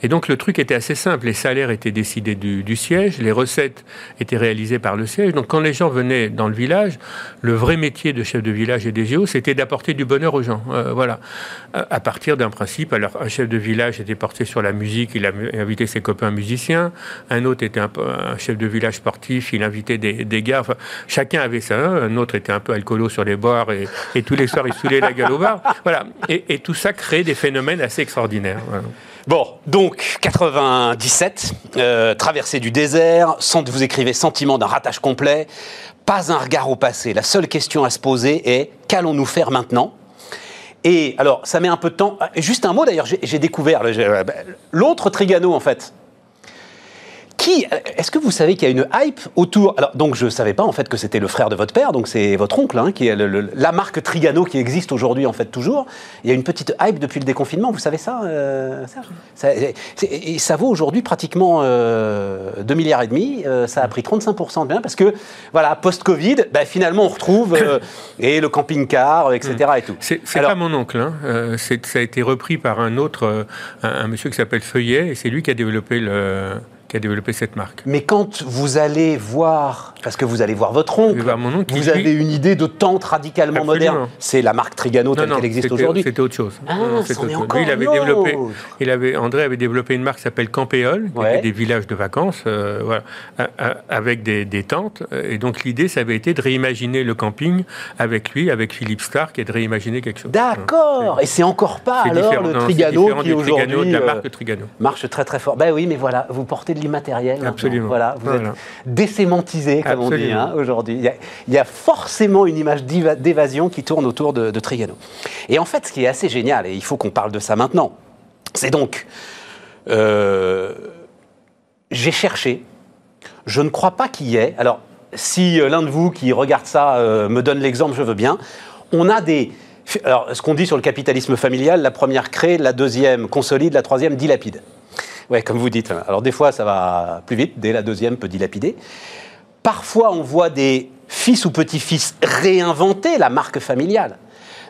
et donc le truc était assez simple. Les salaires étaient décidés du, du siège, les recettes étaient réalisées par le siège. Donc quand les gens venaient dans le village, le vrai métier de chef de village et des géos, c'était d'apporter du bonheur aux gens. Euh, voilà. À partir d'un principe, alors un chef de village était porté sur la musique, il a invité ses copains musiciens. Un autre était un, chef de village sportif, il invitait des, gars. Chacun avait ça. Un autre était un peu alcoolo sur les bars et, tous les soirs il saoulait la gueule au bar. Voilà. Et, tout ça créait des phénomènes assez extraordinaires. Bon, donc 97, euh, traversée du désert, vous écrivez sentiment d'un ratage complet, pas un regard au passé. La seule question à se poser est qu'allons-nous faire maintenant? Et alors, ça met un peu de temps. Juste un mot d'ailleurs, j'ai découvert euh, l'autre Trigano en fait. Est-ce que vous savez qu'il y a une hype autour? Alors, donc, je ne savais pas en fait que c'était le frère de votre père, donc c'est votre oncle, hein, qui est la marque Trigano qui existe aujourd'hui en fait toujours. Il y a une petite hype depuis le déconfinement, vous savez ça, euh, ça, Et ça vaut aujourd'hui pratiquement euh, 2 milliards et demi. Euh, ça a pris 35% de bien parce que, voilà, post-Covid, ben, finalement, on retrouve euh, et le camping-car, etc. Et tout. C'est pas mon oncle. Hein. ça a été repris par un autre, un monsieur qui s'appelle Feuillet, et c'est lui qui a développé le qui a développé cette marque. Mais quand vous allez voir, parce que vous allez voir votre oncle, vous avez une idée de tente radicalement moderne. C'est la marque Trigano telle qu'elle existe aujourd'hui. C'était autre chose. Ah, Lui, il avait développé, il avait, André avait développé une marque qui s'appelle Campéole, qui était des villages de vacances, euh, voilà, avec des, des, tentes. Et donc l'idée, ça avait été de réimaginer le camping avec lui, avec Philippe Stark, et de réimaginer quelque chose. D'accord. Et c'est encore pas alors le Trigano qui aujourd'hui la marque Trigano marche très très fort. Ben oui, mais voilà, vous portez de l'immatériel. Absolument. Voilà, vous êtes désémantisé, comme aujourd'hui. Il, y a forcément une image d'évasion qui tourne autour de, Trigano. Et en fait, ce qui est assez génial, et il faut qu'on parle de ça maintenant, c'est donc, euh, j'ai cherché, je ne crois pas qu'il y ait, alors si euh, l'un de vous qui regarde ça euh, me donne l'exemple, je veux bien, on a des... Alors, ce qu'on dit sur le capitalisme familial, la première crée, la deuxième consolide, la troisième dilapide. Ouais, comme vous dites. Alors des fois, ça va plus vite. Dès la deuxième, peut dilapider. Parfois, on voit des fils ou petits-fils réinventer la marque familiale.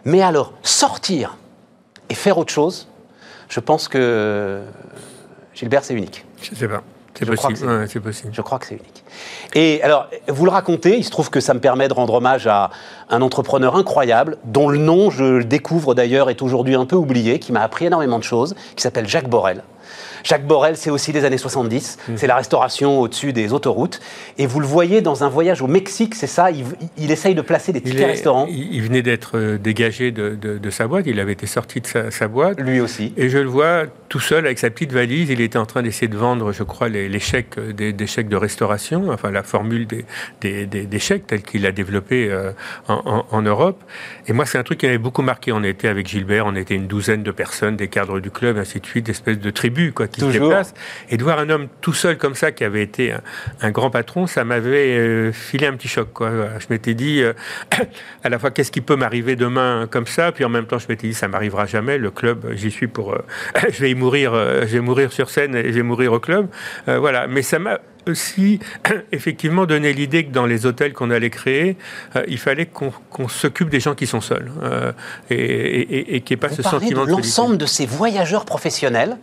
Mais alors, sortir et faire autre chose, je pense que Gilbert, c'est unique. Je sais pas. C'est possible. ouais, possible. Je crois que c'est unique. Et alors, vous le racontez, il se trouve que ça me permet de rendre hommage à un entrepreneur incroyable, dont le nom, je le découvre d'ailleurs, est aujourd'hui un peu oublié, qui m'a appris énormément de choses, qui s'appelle Jacques Borel. Jacques Borel, c'est aussi les années 70, c'est la restauration au-dessus des autoroutes. Et vous le voyez dans un voyage au Mexique, c'est ça, il, il essaye de placer des Il, tickets est- restaurants, il- venait d'être euh, dégagé de, de- de sa boîte, il avait été sorti de sa, sa boîte. lui aussi. Et je le vois tout seul avec sa petite valise. Il était en train d'essayer de vendre, je crois, les, les chèques, des, des chèques de restauration, enfin la formule des, des, chèques telle qu'il a développé euh, en, en- en Europe. Et moi, c'est un truc qui m'avait beaucoup marqué. On était avec Gilbert, on était une douzaine de personnes, des cadres du club, ainsi de suite, d'espèces de tribus quoi, qui se Toujours. Et de voir un homme tout seul comme ça, qui avait été un, un grand patron, ça m'avait euh, filé un petit choc. Quoi. Je m'étais dit, euh, à la fois, qu'est-ce qui peut m'arriver demain comme ça? Puis en même temps, je m'étais dit, ça m'arrivera jamais. Le club, j'y suis pour. euh, je vais y mourir, euh, je vais mourir sur scène et je vais mourir au club. Euh, voilà. Mais ça m'a aussi effectivement donné l'idée que dans les hôtels qu'on allait créer, euh, il fallait qu'on s'occupe des gens qui sont seuls euh, et, et, et- et qu'il n'y ait pas Vous ce sentiment de l'ensemble de ces voyageurs professionnels.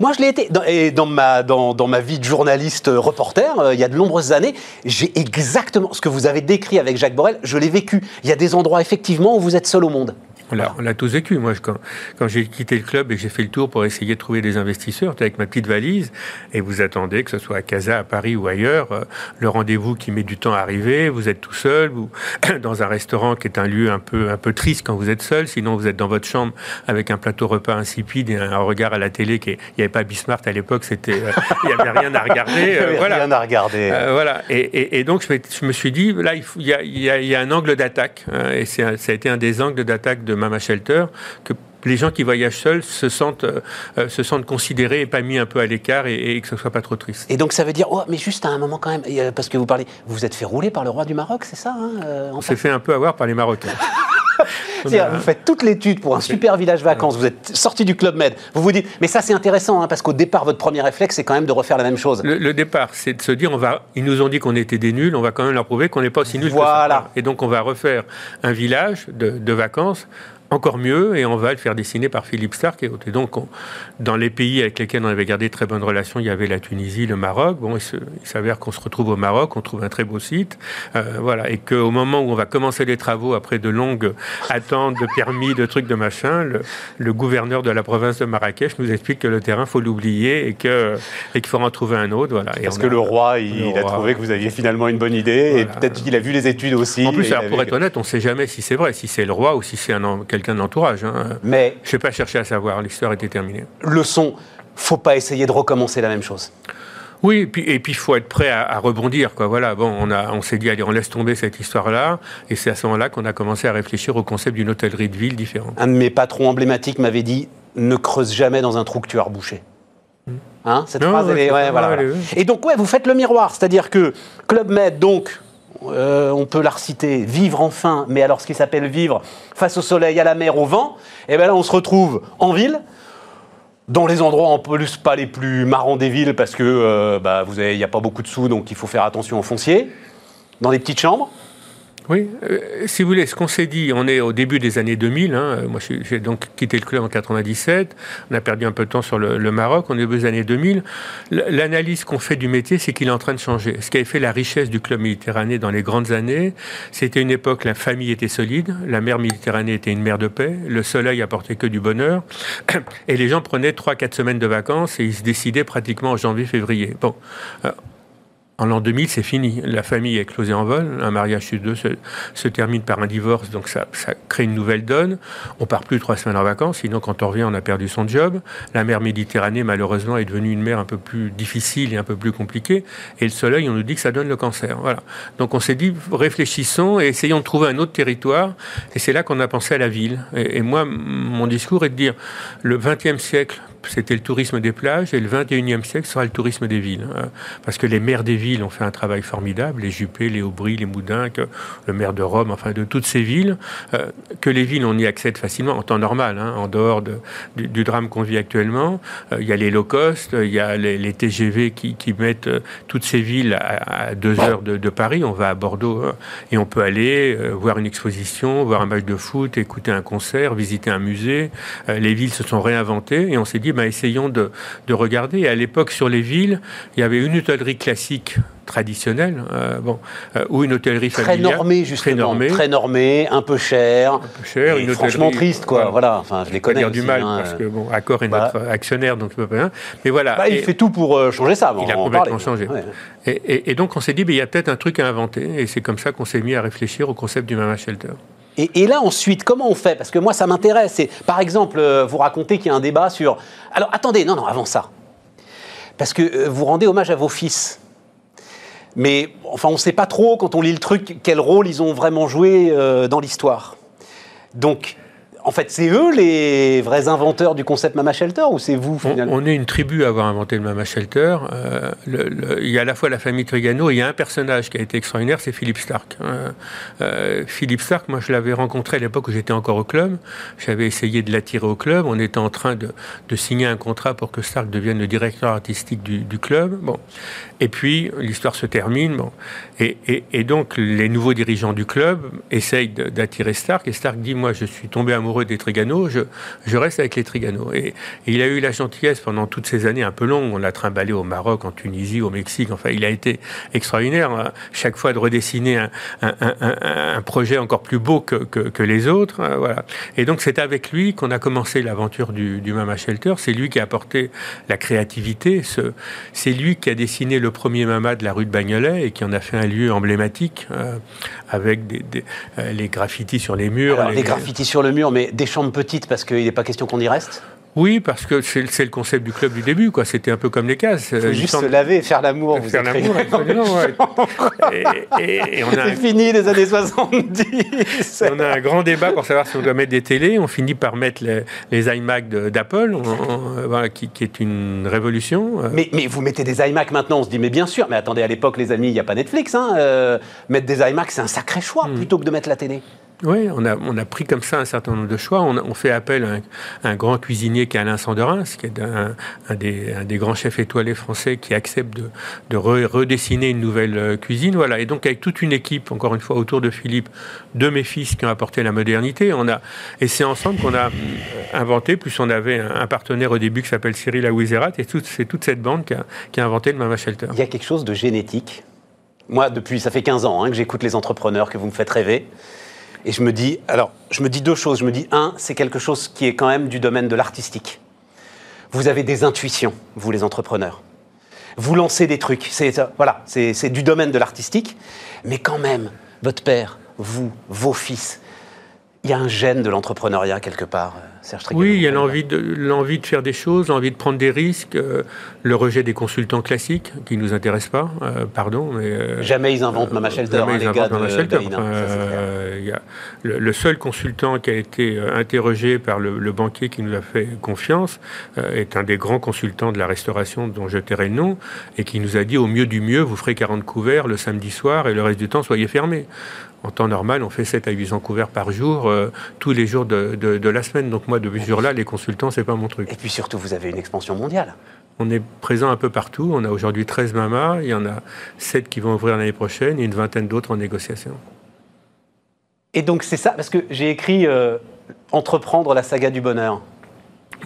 Moi, je l'ai été. Et dans ma, dans, dans ma vie de journaliste euh, reporter, euh, il y a de nombreuses années, j'ai exactement ce que vous avez décrit avec Jacques Borel, je l'ai vécu. Il y a des endroits, effectivement, où vous êtes seul au monde. On l'a, on l'a tous vécu. Moi, je- quand, quand j'ai quitté le club et que j'ai fait le tour pour essayer de trouver des investisseurs, avec ma petite valise et vous attendez, que ce soit à Casa, à Paris ou ailleurs, euh, le rendez-vous qui met du temps à arriver, vous êtes tout seul, vous, dans un restaurant qui est un lieu un peu, un peu triste quand vous êtes seul, sinon vous êtes dans votre chambre avec un plateau repas insipide et un regard à la télé qui est- il n'y avait pas Bismarck à l'époque, c'était, euh, il n'y avait rien à regarder. euh, voilà. Rien à regarder. Voilà. Et, et- et donc, je, me suis dit, là, il, faut- il y, a, il y a- il y a un angle d'attaque. hein, et c'est ça a été un des angles d'attaque de Mama Shelter, que les gens qui voyagent seuls se sentent, euh, euh, se sentent considérés et pas mis un peu à l'écart et, et que ce soit pas trop triste. Et donc, ça veut dire, oh, mais juste à un moment quand même, euh, parce que vous parlez, vous vous êtes fait rouler par le roi du Maroc, c'est ça hein, On s'est fait un peu avoir par les Marocains. C'est-à-dire, Vous faites toute l'étude pour un super village vacances, vous êtes sorti du Club Med, vous vous dites, mais ça c'est intéressant, hein, parce qu'au départ, votre premier réflexe, c'est quand même de refaire la même chose. Le, le départ, c'est de se dire, on va, ils nous ont dit qu'on était des nuls, on va quand même leur prouver qu'on n'est pas aussi nuls Voilà. que ça. Et donc, on va refaire un village de, de vacances encore mieux et on va le faire dessiner par Philippe Stark et donc, on- dans les pays avec lesquels on avait gardé de très bonnes relations, il y avait la Tunisie, le Maroc. Bon, il, il s'avère qu'on se retrouve au Maroc, on trouve un très beau site, euh, voilà, et qu'au moment où on va commencer les travaux, après de longues attentes de permis, de trucs, de machin, le, le gouverneur de la province de Marrakech nous explique que le terrain, faut l'oublier et que et qu'il faut en trouver un autre, voilà. Parce que a- le roi, il, le il a roi. trouvé que vous aviez finalement une bonne idée, et peut-être qu'il a vu les études aussi. En plus, il alors, pour être honnête, on ne sait jamais si c'est vrai, si c'est le roi ou si c'est un quelqu'un de l'entourage. hein. Mais Je n'ai pas cherché à savoir, l'histoire était terminée. leçon, faut pas essayer de recommencer la même chose. Oui, et puis et puis il faut être prêt à, à rebondir, quoi. Voilà, bon, on a, on s'est dit allez, on laisse tomber cette histoire-là, et c'est à ce moment-là qu'on a commencé à réfléchir au concept d'une hôtellerie de ville différente. Un de mes patrons emblématiques m'avait dit ne creuse jamais dans un trou que tu as rebouché. Hein, cette Non, phrase, ouais, elle est- ouais, voilà, voilà. Et donc, ouais, vous faites le miroir, c'est-à-dire que Club Med, donc, euh, on peut la reciter, vivre enfin, mais alors ce qui s'appelle vivre face au soleil, à la mer, au vent, et bien là, on se retrouve en ville, dans les endroits en plus pas les plus marrants des villes, parce que euh, bah, vous il n'y a pas beaucoup de sous, donc il faut faire attention au foncier, dans des petites chambres. Oui, euh, si vous voulez, ce qu'on s'est dit, on est au début des années 2000. hein, moi, j'ai donc quitté le club en 97. On a perdu un peu de temps sur le, Maroc. On est au années 2000. L- L'analyse qu'on fait du métier, c'est qu'il est en train de changer. Ce qui avait fait la richesse du club méditerranéen dans les grandes années, c'était une époque la famille était solide, la mer Méditerranée était une mer de paix, le soleil apportait que du bonheur, et les gens prenaient 3-4 semaines de vacances et ils se décidaient pratiquement en janvier-février. Bon. En l'an 2000, c'est fini. La famille est closée en vol. Un mariage sur deux se, se termine par un divorce, donc ça, ça crée une nouvelle donne. On part plus trois semaines en vacances, sinon quand on revient, on a perdu son job. La mer Méditerranée, malheureusement, est devenue une mer un peu plus difficile et un peu plus compliquée. Et le soleil, on nous dit que ça donne le cancer. Voilà. Donc on s'est dit, réfléchissons et essayons de trouver un autre territoire. Et c'est là qu'on a pensé à la ville. Et, et moi, mon discours est de dire, le XXe siècle, c'était le tourisme des plages et le 21e siècle sera le tourisme des villes. Euh, Parce que les maires des villes ont fait un travail formidable, les Juppé, les Aubry, les Moudins, le maire de Rome, enfin de toutes ces villes, euh, que les villes, on y accède facilement en temps normal, hein, en dehors du, drame qu'on vit actuellement. Euh, il y a les low cost, il y a les, TGV qui, mettent toutes ces villes à, deux heures de, Paris. On va à Bordeaux hein, et on peut aller voir une exposition, voir un match de foot, écouter un concert, visiter un musée. les villes se sont réinventées et on s'est dit, bah, essayons de, de regarder. Et à l'époque, sur les villes, il y avait une hôtellerie classique traditionnelle, euh, bon, euh, ou une hôtellerie familiale. Très normée, justement. Très normée. Très normée, un peu cher. Un peu cher. une franchement triste, quoi. Voilà. Enfin, je les connais. dire du mal, hein, parce que, bon, Accor est bah. notre actionnaire, donc je peux pas. Mais voilà. Bah, il fait tout pour euh, changer ça. il a complètement changé. Et, et, donc, on s'est dit, il y a peut-être un truc à inventer. Et c'est comme ça qu'on s'est mis à réfléchir au concept du Mama Shelter. Et, là, ensuite, comment on fait? Parce que moi, ça m'intéresse. Par exemple, vous racontez qu'il y a un débat sur. Alors, attendez, non, non, avant ça. Parce que euh, vous rendez hommage à vos fils. Mais enfin, on ne sait pas trop, quand on lit le truc, quel rôle ils ont vraiment joué euh, dans l'histoire. Donc, en fait, c'est eux les vrais inventeurs du concept Mama Shelter ou c'est vous finalement on, est une tribu à avoir inventé le Mama Shelter. Euh, il y a à la fois la famille Trigano et il y a un personnage qui a été extraordinaire, c'est Philippe Stark. Euh, euh, Philippe Stark, moi je l'avais rencontré à l'époque où j'étais encore au club. J'avais essayé de l'attirer au club. On était en train de, signer un contrat pour que Stark devienne le directeur artistique du, club. Bon. Et puis l'histoire se termine. Bon. Et, et, donc les nouveaux dirigeants du club essayent d'attirer Stark et Stark dit moi je suis tombé amoureux des Trigano, je, je reste avec les Trigano. Et, il a eu la gentillesse pendant toutes ces années un peu longues, on l'a trimballé au Maroc, en Tunisie, au Mexique, enfin il a été extraordinaire, hein. chaque fois de redessiner un, un, projet encore plus beau que, que, les autres. Hein, voilà. Et donc c'est avec lui qu'on a commencé l'aventure du, du, Mama Shelter, c'est lui qui a apporté la créativité, c'est lui qui a dessiné le premier Mama de la rue de Bagnolet et qui en a fait un lieu emblématique euh, avec des, euh, les graffitis sur les murs. les... les graffitis sur le mur, mais des chambres petites parce qu'il n'est pas question qu'on y reste? Oui, parce que c'est le concept du club du début, quoi. C'était un peu comme les cases. Il faut juste se laver, faire l'amour. Faire l'amour, C'est fini les années 70. on a un grand débat pour savoir si on doit mettre des télés. On finit par mettre les, iMac d'Apple, qui, est une révolution. Euh. Mais, mais, vous mettez des iMac maintenant, on se dit, mais bien sûr. Mais attendez, à l'époque, les amis, il n'y a pas Netflix. Hein, euh, mettre des iMac, c'est un sacré choix hmm. plutôt que de mettre la télé. Oui, on a, on a pris comme ça un certain nombre de choix. On, fait appel à un, grand cuisinier qui est Alain Sanderin, qui est un, des, grands chefs étoilés français qui accepte de, de redessiner une nouvelle euh, cuisine. Voilà. Et donc, avec toute une équipe, encore une fois, autour de Philippe, de mes fils qui ont apporté la modernité, on a, et c'est ensemble qu'on a inventé, plus on avait un, partenaire au début qui s'appelle Cyril Aouizerat, et c'est toute cette bande qui a, qui a inventé le Mama Shelter. Il y a quelque chose de génétique. Moi, depuis, ça fait 15 ans hein, que j'écoute les entrepreneurs, que vous me faites rêver. Et je me dis, alors, je me dis deux choses. Je me dis, un, c'est quelque chose qui est quand même du domaine de l'artistique. Vous avez des intuitions, vous les entrepreneurs. Vous lancez des trucs. C'est voilà, c'est du domaine de l'artistique. Mais quand même, votre père, vous, vos fils, il y a un gène de l'entrepreneuriat quelque part. Oui, il y a l'envie de, l'envie de faire des choses, l'envie de prendre des risques, euh, le rejet des consultants classiques qui ne nous intéressent pas, euh, pardon. Mais, euh, jamais ils inventent Mama Shelter, jamais hein, ils inventent Mama Shelter. le, seul consultant qui a été interrogé par le, banquier qui nous a fait confiance est un des grands consultants de la restauration dont je tairai le nom et qui nous a dit au mieux du mieux, vous ferez 40 couverts le samedi soir et le reste du temps, soyez fermés. En temps normal, on fait 7 à 800 couverts par jour, tous les jours de, de la semaine. Donc moi, de mesure-là, les consultants, c'est pas mon truc. Et puis surtout, vous avez une expansion mondiale. On est présent un peu partout. On a aujourd'hui 13 mamas. Il y en a 7 qui vont ouvrir l'année prochaine et une vingtaine d'autres en négociation. Et donc, c'est ça, parce que j'ai écrit euh, Entreprendre la saga du bonheur.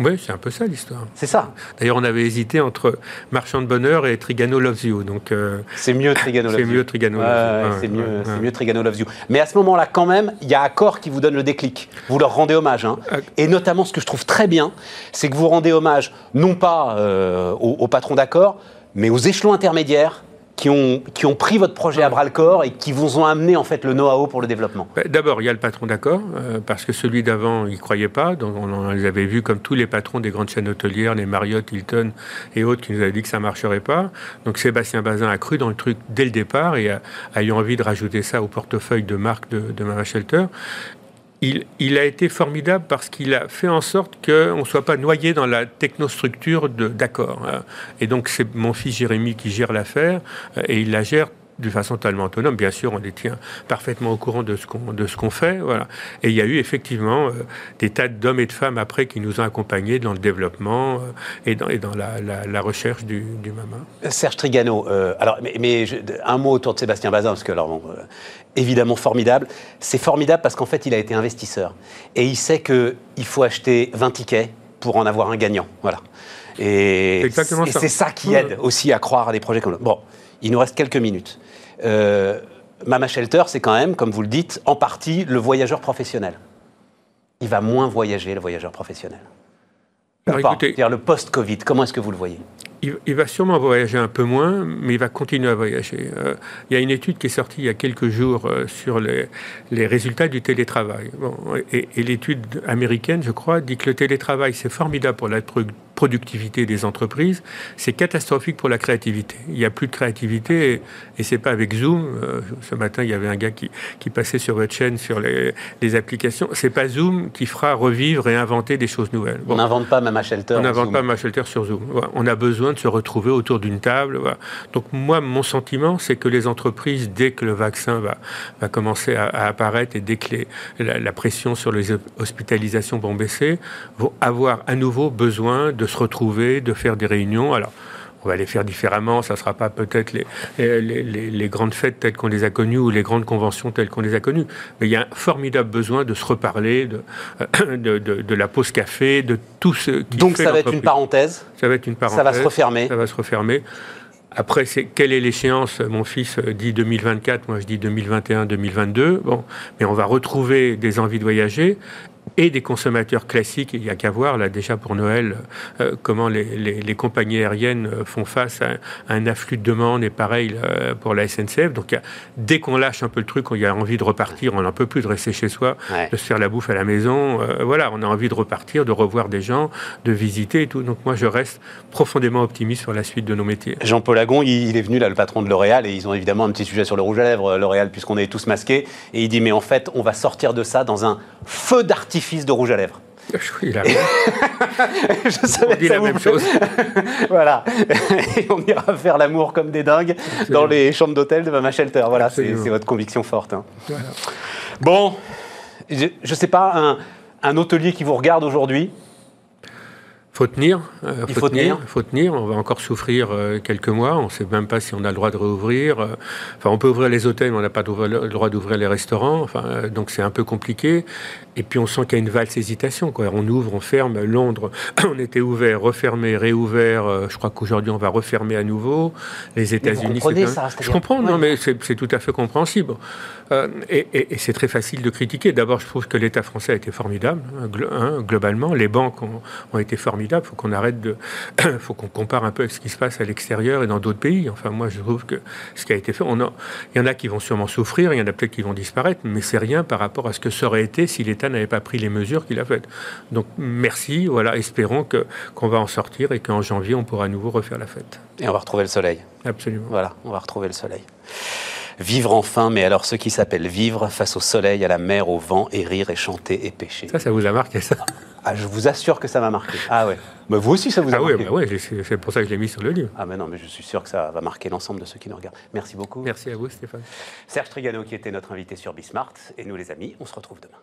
Oui, c'est un peu ça l'histoire. C'est ça. D'ailleurs, on avait hésité entre Marchand de Bonheur et Trigano Loves You. Donc, euh, c'est mieux Trigano Loves You. C'est mieux Trigano Loves You. c'est mieux, mieux, Trigano Loves You. Mais à ce moment-là, quand même, il y a Accor qui vous donne le déclic. Vous leur rendez hommage. Hein. Ah. Et notamment, ce que je trouve très bien, c'est que vous rendez hommage non pas euh, au, au patron d'Accor, mais aux échelons intermédiaires qui ont, qui ont pris votre projet à bras le corps et qui vous ont amené en fait le know-how pour le développement bah, D'abord, il y a le patron d'accord, euh, parce que celui d'avant, il ne croyait pas. Donc on, les avait vus comme tous les patrons des grandes chaînes hôtelières, les Marriott, Hilton et autres, qui nous avaient dit que ça ne marcherait pas. Donc Sébastien Bazin a cru dans le truc dès le départ et a, eu envie de rajouter ça au portefeuille de marque de, de Mama Shelter. Il, a été formidable parce qu'il a fait en sorte qu'on ne soit pas noyé dans la technostructure d'accord. Hein. Et donc, c'est mon fils Jérémy qui gère l'affaire euh, et il la gère de façon totalement autonome. Bien sûr, on les tient parfaitement au courant de ce qu'on de ce qu'on fait, voilà. Et il y a eu effectivement euh, des tas d'hommes et de femmes après qui nous ont accompagnés dans le développement euh, et dans, et dans la, la, recherche du, du, MAMA. Serge Trigano, euh, alors mais, mais un mot autour de Sébastien Bazin parce que alors évidemment formidable. C'est formidable parce qu'en fait il a été investisseur et il sait que il faut acheter 20 tickets pour en avoir un gagnant, voilà. Et c'est ça. qui aide aussi à croire à des projets comme Bon, il nous reste quelques minutes. Euh, Mama Shelter, c'est quand même, comme vous le dites, en partie le voyageur professionnel. Il va moins voyager, le voyageur professionnel. Dire le post-Covid, comment est-ce que vous le voyez? Il, va sûrement voyager un peu moins, mais il va continuer à voyager. Euh, il y a une étude qui est sortie il y a quelques jours euh, sur les, les, résultats du télétravail. et, et l'étude américaine, je crois, dit que le télétravail, c'est formidable pour la productivité des entreprises, c'est catastrophique pour la créativité. Il n'y a plus de créativité et, et c'est pas avec Zoom. Euh, ce matin, il y avait un gars qui, qui passait sur votre chaîne sur les, les applications. C'est pas Zoom qui fera revivre et inventer des choses nouvelles. on n'invente pas Mama Shelter. On n'invente pas Mama Shelter sur Zoom. On a besoin de se retrouver autour d'une table. Donc moi, mon sentiment, c'est que les entreprises, dès que le vaccin va, va commencer à, apparaître et dès que la, la pression sur les hospitalisations vont baisser, vont avoir à nouveau besoin de se retrouver, de faire des réunions. Alors, on va les faire différemment. Ça ne sera pas peut-être les, les, les, grandes fêtes telles qu'on les a connues ou les grandes conventions telles qu'on les a connues. Mais il y a un formidable besoin de se reparler, de, de, de, la pause café, de tout ce qui Donc ça va être une parenthèse Ça va être une parenthèse. Ça va se refermer Ça va se refermer. Après, c'est quelle est l'échéance? Mon fils dit 2024, moi je dis 2021-2022. Bon, mais on va retrouver des envies de voyager et des consommateurs classiques. Il n'y a qu'à voir, là, déjà pour Noël, euh, comment les, les, compagnies aériennes euh, font face à, un afflux de demandes, et pareil euh, pour la SNCF. Donc, dès qu'on lâche un peu le truc, on a envie de repartir, on n'en peut plus de rester chez soi, de se faire la bouffe à la maison. voilà, on a envie de repartir, de revoir des gens, de visiter et tout. Donc, moi, je reste profondément optimiste sur la suite de nos métiers. Jean-Paul Agon, il, est venu, là, le patron de L'Oréal, et ils ont évidemment un petit sujet sur le rouge à lèvres, L'Oréal, puisqu'on est tous masqués. Et il dit, mais en fait, on va sortir de ça dans un feu d'artifice fils de rouge à lèvres. Il a Je savais on dit la même chose. voilà. Et on ira faire l'amour comme des dingues dans les chambres d'hôtel de Mama Shelter. Voilà, c'est votre conviction forte. Hein. Bon, je ne sais pas, un, un hôtelier qui vous regarde aujourd'hui, faut tenir. Euh, Il faut, tenir. Faut tenir. On va encore souffrir euh, quelques mois. On ne sait même pas si on a le droit de réouvrir. Euh, enfin, on peut ouvrir les hôtels, mais on n'a pas le droit d'ouvrir les restaurants. Enfin, donc c'est un peu compliqué. Et puis on sent qu'il y a une valse hésitation. Quoi. On ouvre, on ferme. Londres, on était ouvert, refermé, réouvert. je crois qu'aujourd'hui on va refermer à nouveau. Les États-Unis. Je comprends. Non, mais c'est tout à fait compréhensible. et, et, c'est très facile de critiquer. D'abord, je trouve que l'État français a été formidable, hein, hein globalement. Les banques ont, ont été formidables il Faut qu'on arrête de. faut qu'on compare un peu avec ce qui se passe à l'extérieur et dans d'autres pays. Enfin, moi, je trouve que ce qui a été fait, on il y en a qui vont sûrement souffrir, il y en a peut-être qui vont disparaître, mais c'est rien par rapport à ce que ça aurait été si l'État n'avait pas pris les mesures qu'il a faites. Donc, merci. Voilà, espérons que qu'on va en sortir et qu'en janvier, on pourra à nouveau refaire la fête. Et on va retrouver le soleil. Absolument. Voilà, on va retrouver le soleil. Vivre enfin, mais alors ce qui s'appelle vivre face au soleil, à la mer, au vent, et rire, et chanter, et pêcher. Ça, ça vous a marqué, ça? ah, Je vous assure que ça m'a marqué. Ah ouais. Mais vous aussi, ça vous a ah marqué. Oui, c'est pour ça que je l'ai mis sur le livre. Ah mais non, mais je suis sûr que ça va marquer l'ensemble de ceux qui nous regardent. Merci beaucoup. Merci à vous, Stéphane. Serge Trigano qui était notre invité sur Bismart. Et nous, les amis, on se retrouve demain.